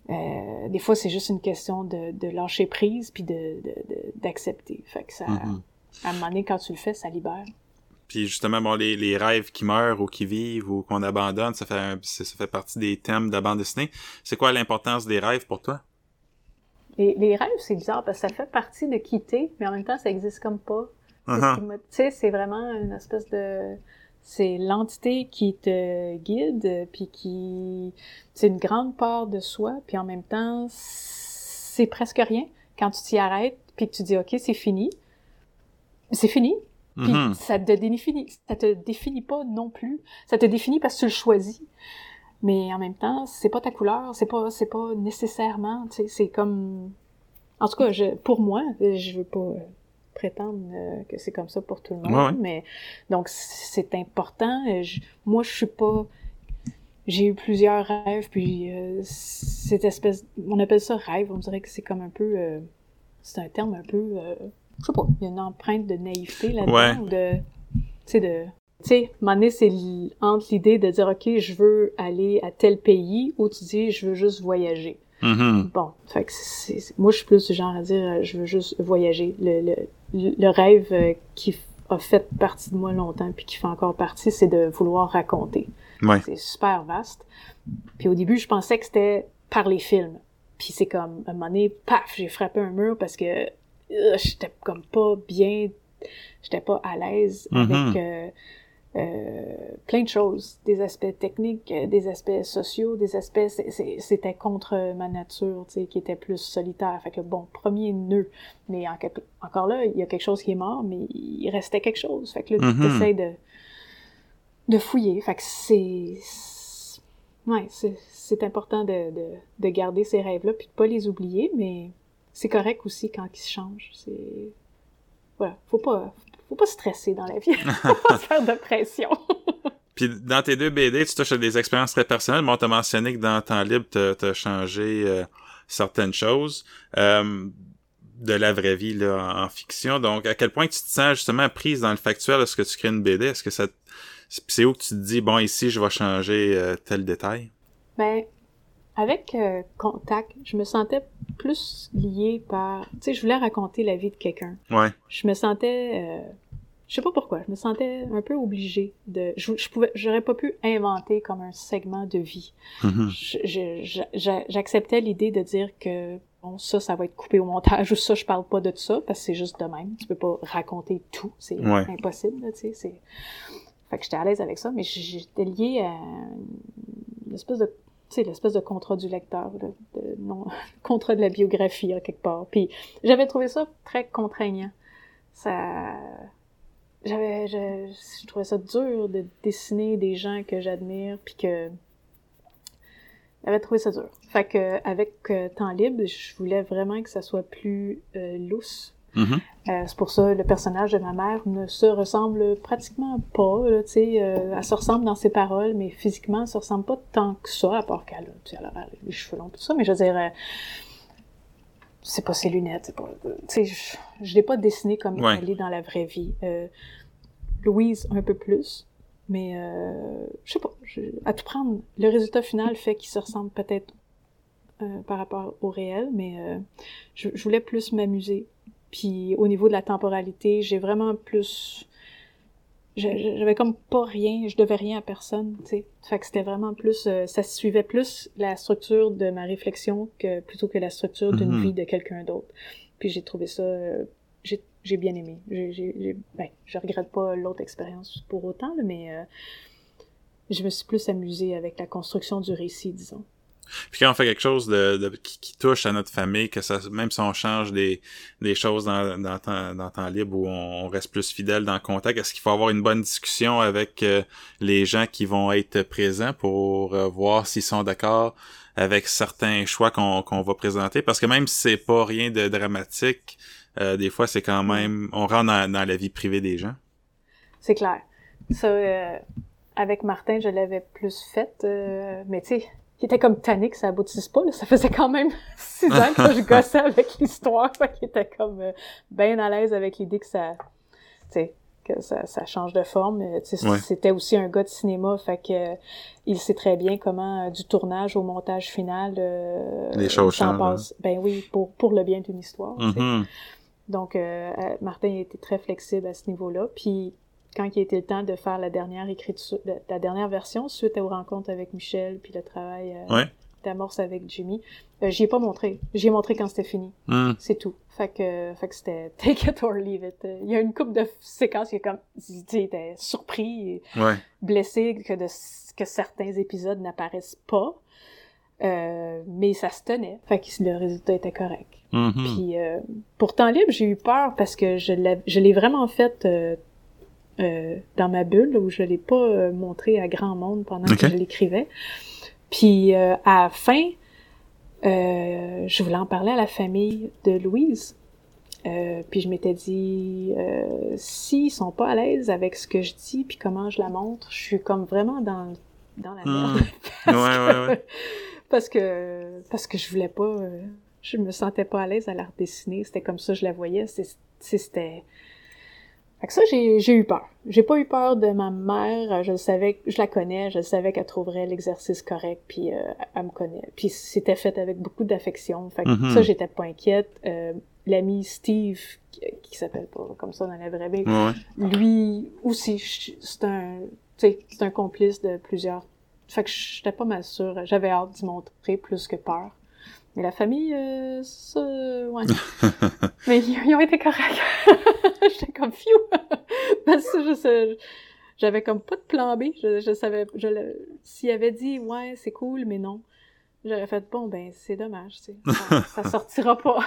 euh, des fois, c'est juste une question de, de lâcher prise puis de, d'accepter. Fait que ça, mm-hmm. à un moment donné, quand tu le fais, ça libère. Puis justement, bon, les, les rêves qui meurent ou qui vivent ou qu'on abandonne, ça fait, ça fait partie des thèmes de la bande dessinée. C'est quoi l'importance des rêves pour toi? Les, les rêves, c'est bizarre parce que ça fait partie de quitter, mais en même temps, ça existe comme pas. Uh-huh. Tu sais, c'est vraiment une espèce de... C'est l'entité qui te guide, puis qui... C'est une grande part de soi, puis en même temps, c'est presque rien. Quand tu t'y arrêtes, puis que tu dis « OK, c'est fini », c'est fini, Puis Mhm. ça te définit, ça te définit pas non plus. Ça te définit parce que tu le choisis. Mais en même temps, c'est pas ta couleur, c'est pas, c'est pas nécessairement, tu sais, c'est comme, en tout cas, je, pour moi, je veux pas euh, prétendre euh, que c'est comme ça pour tout le monde, Ouais, ouais. mais donc c'est important. Euh, je- moi, je suis pas, j'ai eu plusieurs rêves, puis euh, cette espèce, on appelle ça rêve, on dirait que c'est comme un peu, euh, c'est un terme un peu, euh, je sais pas, il y a une empreinte de naïveté là-dedans, Ouais. ou de, tu sais, de, tu sais, à un moment donné, c'est entre l'idée de dire, OK, je veux aller à tel pays, ou tu dis, je veux juste voyager. Mhm. Bon, fait que c'est, c'est- moi, je suis plus du genre à dire, euh, je veux juste voyager. Le, le, le rêve euh, qui a fait partie de moi longtemps, puis qui fait encore partie, c'est de vouloir raconter. Ouais. C'est super vaste. Puis au début, je pensais que c'était par les films. Puis c'est comme, à un moment donné, paf, j'ai frappé un mur parce que j'étais comme pas bien, j'étais pas à l'aise Mhm. avec euh, euh, plein de choses, des aspects techniques, euh, des aspects sociaux, des aspects, c'était contre ma nature, tu sais, qui était plus solitaire. Fait que bon, premier nœud, mais en encore là, il y a quelque chose qui est mort, mais il restait quelque chose. Fait que là, Mhm. tu essaies de, de fouiller. Fait que c'est, ouais, c'est, c'est important de, de, de garder ces rêves-là puis de pas les oublier, mais c'est correct aussi quand ils se changent. C'est, voilà, faut pas, faut pas stresser dans la vie, (laughs) faut pas se faire de pression. (laughs) Puis dans tes deux BD, tu touches à des expériences très personnelles. Bon, t'as mentionné que dans le temps libre, t'as t'as changé euh, certaines choses euh, de la vraie vie là, en, en fiction. Donc, à quel point tu te sens justement prise dans le factuel lorsque tu crées une BD? Est-ce que ça... te- C'est où que tu te dis, bon, ici, je vais changer euh, tel détail? Ben, avec euh, Contact, je me sentais plus liée par... Tu sais, je voulais raconter la vie de quelqu'un. Ouais. Je me sentais... euh, je sais pas pourquoi, je me sentais un peu obligée de... Je, je pouvais... J'aurais pas pu inventer comme un segment de vie. Mhm. J'a- J'acceptais l'idée de dire que bon, ça, ça va être coupé au montage ou ça, je parle pas de ça parce que c'est juste de même. Tu peux pas raconter tout, c'est Ouais. impossible, tu sais. c'est- Fait que j'étais à l'aise avec ça, mais j'étais liée à une espèce de, sais, l'espèce de contrat du lecteur, de, non, (laughs) contrat de la biographie, à quelque part. Puis j'avais trouvé ça très contraignant. Ça, j'avais, je, je trouvais ça dur de dessiner des gens que j'admire, puis que j'avais trouvé ça dur. Fait que avec euh, temps libre, je voulais vraiment que ça soit plus euh, lousse. Mhm. Euh, c'est pour ça le personnage de ma mère ne se ressemble pratiquement pas. Là, euh, elle se ressemble dans ses paroles, mais physiquement, elle se ressemble pas tant que ça, à part qu'elle a, les cheveux longs, tout ça. Mais je veux dire, euh, c'est pas ses lunettes, pas. je, je l'ai pas dessinée comme Ouais. elle est dans la vraie vie. Louise un peu plus, mais je sais pas. je- à tout prendre, le résultat final fait qu'il se ressemble peut-être par rapport au réel, mais je, je voulais plus m'amuser. Puis au niveau de la temporalité, j'ai vraiment plus. J'avais comme pas rien, je devais rien à personne, tu sais. Fait que c'était vraiment plus. euh, ça suivait plus la structure de ma réflexion que plutôt que la structure d'une Mhm. vie de quelqu'un d'autre. Puis j'ai trouvé ça. euh, j'ai bien aimé. J'ai, j'ai, j'ai- ben, je regrette pas l'autre expérience pour autant, là, mais euh, je me suis plus amusée avec la construction du récit, disons. Puis quand on fait quelque chose de, de- qui, qui touche à notre famille, que ça, même si on change des, des choses dans, dans, temps, dans temps libre où on, on reste plus fidèle dans le contact, est-ce qu'il faut avoir une bonne discussion avec euh, les gens qui vont être présents pour euh, voir s'ils sont d'accord avec certains choix qu'on qu'on va présenter? Parce que même si c'est pas rien de dramatique, euh, des fois c'est quand même, on rentre dans, dans la vie privée des gens. C'est clair. Ça, euh, avec Martin, je l'avais plus fait, euh, mais tu sais, il était comme tanné que ça aboutisse pas. Là. Ça faisait quand même (laughs) six ans que je gossais avec l'histoire. Qu'il était comme euh, bien à l'aise avec l'idée que ça, que ça, ça change de forme. Euh, Ouais. C'était aussi un gars de cinéma, fait que euh, il sait très bien comment, euh, du tournage au montage final, Les choses changent, passe. Ben oui, pour, pour le bien d'une histoire. Mhm. Donc, Martin été très flexible à ce niveau-là. Puis, quand il a été le temps de faire la dernière écriture, la, dernière version, suite aux rencontres avec Michel, puis le travail euh, Ouais. d'amorce avec Jimmy, euh, j'y ai pas montré. J'y ai montré quand c'était fini. Mhm. C'est tout. Fait que, fait que c'était (laughs) take it or leave it. Euh, Il y a une couple de séquences qui est comme, tu était surpris et Ouais. blessé que, de, que certains épisodes n'apparaissent pas. Euh, mais ça se tenait. Fait que le résultat était correct. Mhm. Puis euh, pour temps libre, j'ai eu peur parce que je l'ai, je l'ai vraiment fait euh, dans ma bulle où je l'ai pas montré à grand monde pendant que je l'écrivais. Puis à la fin, je voulais en parler à la famille de Louise. puis je m'étais dit, euh, s'ils sont pas à l'aise avec ce que je dis, puis comment je la montre, je suis comme vraiment dans dans la Hmm. merde. (laughs) Ouais, ouais, ouais. parce que parce que je voulais pas euh, je me sentais pas à l'aise à la redessiner c'était comme ça que je la voyais c'était fait que ça j'ai j'ai eu peur j'ai pas eu peur de ma mère je savais je la connais je savais qu'elle trouverait l'exercice correct puis euh, elle me connaît puis c'était fait avec beaucoup d'affection fait que Mhm. ça j'étais pas inquiète Euh, l'ami Steve qui, qui s'appelle pas comme ça dans la vraie vie Ouais, lui aussi, c'est un, tu sais, c'est un complice de plusieurs. Fait que j'étais pas mal sûre. J'avais hâte d'y montrer plus que peur. Mais la famille, euh, ouais. (laughs) Mais ils, ont été corrects. (laughs) J'étais comme fiou. (laughs) Parce que je sais, j'avais comme pas de plan B. Je, je savais, je, s'il avait dit, ouais, c'est cool, mais non. J'aurais fait, bon, ben, c'est dommage, tu sais. Ça, ça sortira pas.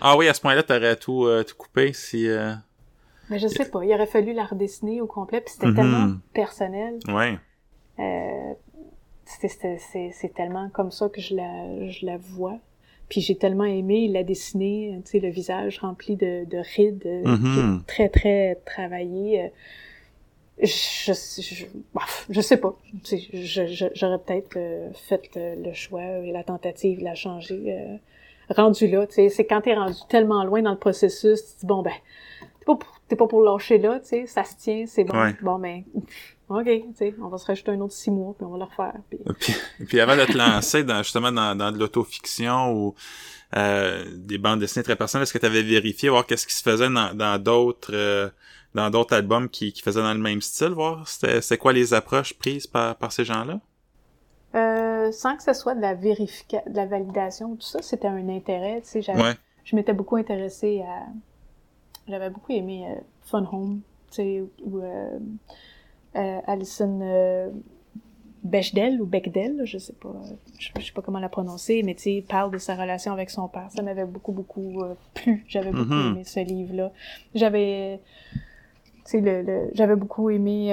Ah oui, à ce point-là, t'aurais tout, euh, tout coupé si... euh, Mais je sais pas, il aurait fallu la redessiner au complet, puis c'était Mhm. tellement personnel. Ouais. Euh, c'est tellement comme ça que je la, je la vois. Puis j'ai tellement aimé la dessiner, tu sais, le visage rempli de, de rides, qui est très, très travaillé. Euh, Je, je, je sais pas. J'aurais peut-être euh, fait le, choix et la tentative de la changer. rendu là, tu sais, c'est quand t'es rendu tellement loin dans le processus, tu te dis, bon, ben, t'es pas pour, lâcher là, tu sais, ça se tient, c'est bon. Ouais. Bon, ben, (laughs) OK, tu sais, on va se rajouter un autre six mois, puis on va le refaire. Puis... Puis, puis avant de te lancer dans, justement dans, dans de l'autofiction ou euh, des bandes dessinées très personnelles, est-ce que tu avais vérifié, voir qu'est-ce qui se faisait dans dans d'autres euh, dans d'autres albums qui, qui faisaient dans le même style, voir c'était c'est quoi les approches prises par, par ces gens-là? Euh, sans que ce soit de la vérification, de la validation, tout ça, c'était un intérêt, tu sais, Ouais. je m'étais beaucoup intéressée à... J'avais beaucoup aimé euh, Fun Home, tu sais, ou euh, euh, Alison Bechdel ou Bechdel, je sais pas, je, je sais pas comment la prononcer, mais tu sais, parle de sa relation avec son père. Ça m'avait beaucoup, beaucoup plu. J'avais beaucoup Mhm. aimé ce livre-là. J'avais, tu sais, le, le- j'avais beaucoup aimé...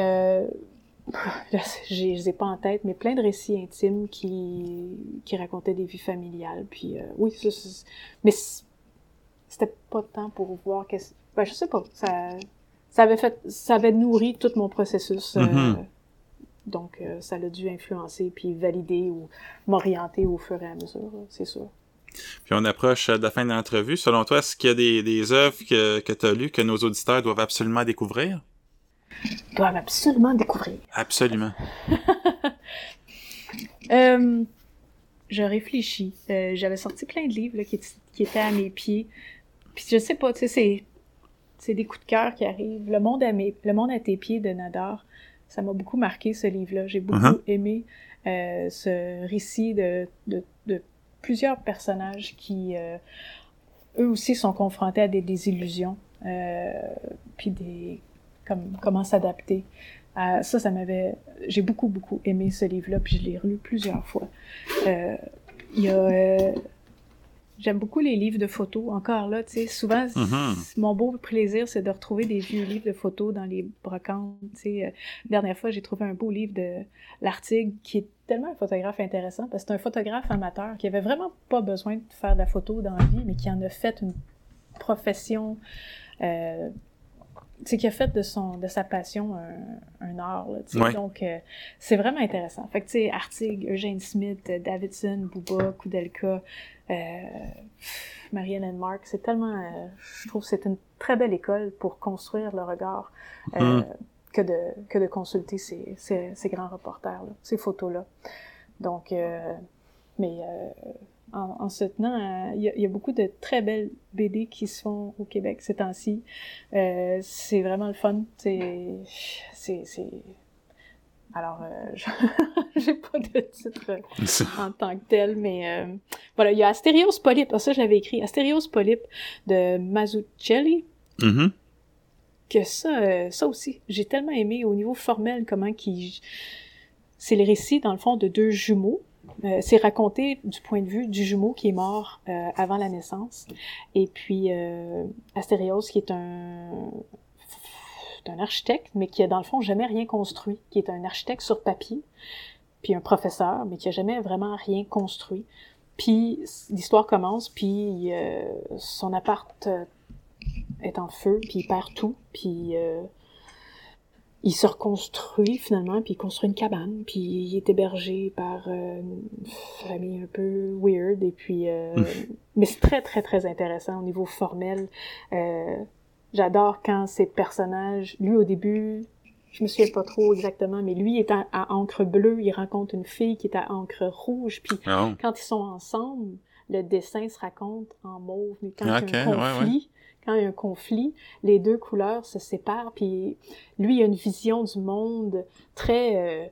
Je les ai pas en tête, mais plein de récits intimes qui, qui racontaient des vies familiales. Puis euh, oui, ça, mais c'était pas temps pour voir qu'est-ce. Ben, je sais pas. Ça, ça avait fait, ça avait nourri tout mon processus. euh, Mhm. donc, euh, ça a dû influencer puis valider ou m'orienter au fur et à mesure, c'est sûr. Puis on approche de la fin de l'entrevue. Selon toi, est-ce qu'il y a des, des œuvres que, que tu as lues que nos auditeurs doivent absolument découvrir? Ils doivent absolument découvrir. Absolument. (laughs) Euh, je réfléchis. Euh, J'avais sorti plein de livres là, qui, étaient- qui étaient à mes pieds. Puis je sais pas, tu sais, c'est, c'est des coups de cœur qui arrivent. Le monde à mes, le monde à tes pieds de Nadar, ça m'a beaucoup marqué ce livre-là. J'ai beaucoup Mhm. aimé euh, ce récit de, de, de plusieurs personnages qui, euh, eux aussi, sont confrontés à des désillusions. Euh, puis des comme comment s'adapter. Ça, ça m'avait. J'ai beaucoup, beaucoup aimé ce livre-là, puis je l'ai relu plusieurs fois. Il y a. J'aime beaucoup les livres de photos. Encore là, tu sais, souvent, Mhm. mon beau plaisir, c'est de retrouver des vieux livres de photos dans les brocantes. Tu sais, Euh, dernière fois, j'ai trouvé un beau livre de Lartigue qui est tellement un photographe intéressant parce que c'est un photographe amateur qui avait vraiment pas besoin de faire de la photo dans la vie, mais qui en a fait une profession. Euh, sais, qui a fait de son de sa passion un, un art là. Ouais. donc euh, c'est vraiment intéressant fait que tu sais Artig, Eugene Smith, Davidson, Bouba, Kudelka euh, Marianne Mark c'est tellement euh, je trouve que c'est une très belle école pour construire le regard euh, Mhm. que de que de consulter ces, ces, ces grands reporters là, ces photos là donc mais en, en se tenant, à- il y, a- il y a beaucoup de très belles BD qui se font au Québec ces temps-ci. Euh, c'est vraiment le fun. C'est. Alors, euh, (laughs) je- j'ai pas de titre (laughs) en tant que tel, mais euh, voilà, il y a Astérios Polype. Ah, ça, je l'avais écrit. Astérios Polype de Mazzucchelli Mhm. que ça, euh, ça aussi, j'ai tellement aimé au niveau formel comment qui c'est le récit dans le fond de deux jumeaux. Euh, c'est raconté du point de vue du jumeau qui est mort euh, avant la naissance, et puis euh, Astérios qui est un un architecte, mais qui a dans le fond jamais rien construit, qui est un architecte sur papier, puis un professeur, mais qui a jamais vraiment rien construit. Puis l'histoire commence, puis euh, son appart euh, est en feu, puis il perd tout, puis euh, il se reconstruit finalement, puis il construit une cabane, puis il est hébergé par euh, une famille un peu weird, et puis... Euh, mais c'est très, très, très intéressant au niveau formel. Euh, J'adore quand ces personnages, lui au début, je me souviens pas trop exactement, mais lui est à, encre bleue, il rencontre une fille qui est à encre rouge, puis ah. quand ils sont ensemble, le dessin se raconte en mauve, mais quand il y a un conflit, quand il y a un conflit, les deux couleurs se séparent, puis lui, il a une vision du monde très... Euh,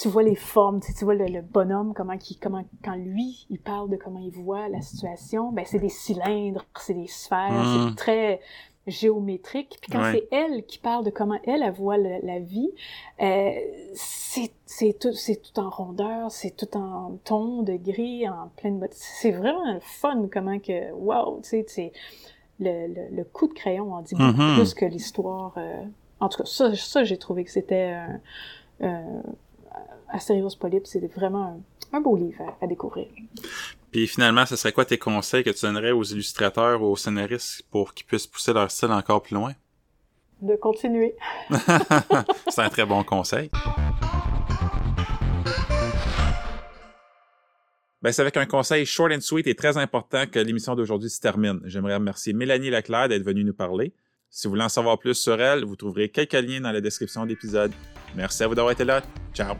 tu vois les formes, tu, vois le, bonhomme, comment, qui, comment quand lui, il parle de comment il voit la situation, ben c'est des cylindres, c'est des sphères, c'est mmh. très géométrique. Puis quand c'est elle qui parle de comment elle, elle voit la, vie, euh, c'est tout, c'est tout en rondeur, c'est tout en ton de gris, en pleine... C'est vraiment fun comment que... Wow! Tu sais, le, le, coup de crayon en dit beaucoup mm-hmm. plus que l'histoire. Euh, en tout cas, ça, ça j'ai trouvé que c'était euh, Astérios Polype, c'est vraiment un, beau livre à, découvrir. Puis finalement, ce serait quoi tes conseils que tu donnerais aux illustrateurs ou aux scénaristes pour qu'ils puissent pousser leur style encore plus loin? De continuer. (laughs) c'est un très bon conseil. Ben, c'est avec un conseil short and sweet et très important que l'émission d'aujourd'hui se termine. J'aimerais remercier Mélanie Leclerc d'être venue nous parler. Si vous voulez en savoir plus sur elle, vous trouverez quelques liens dans la description de l'épisode. Merci à vous d'avoir été là. Ciao!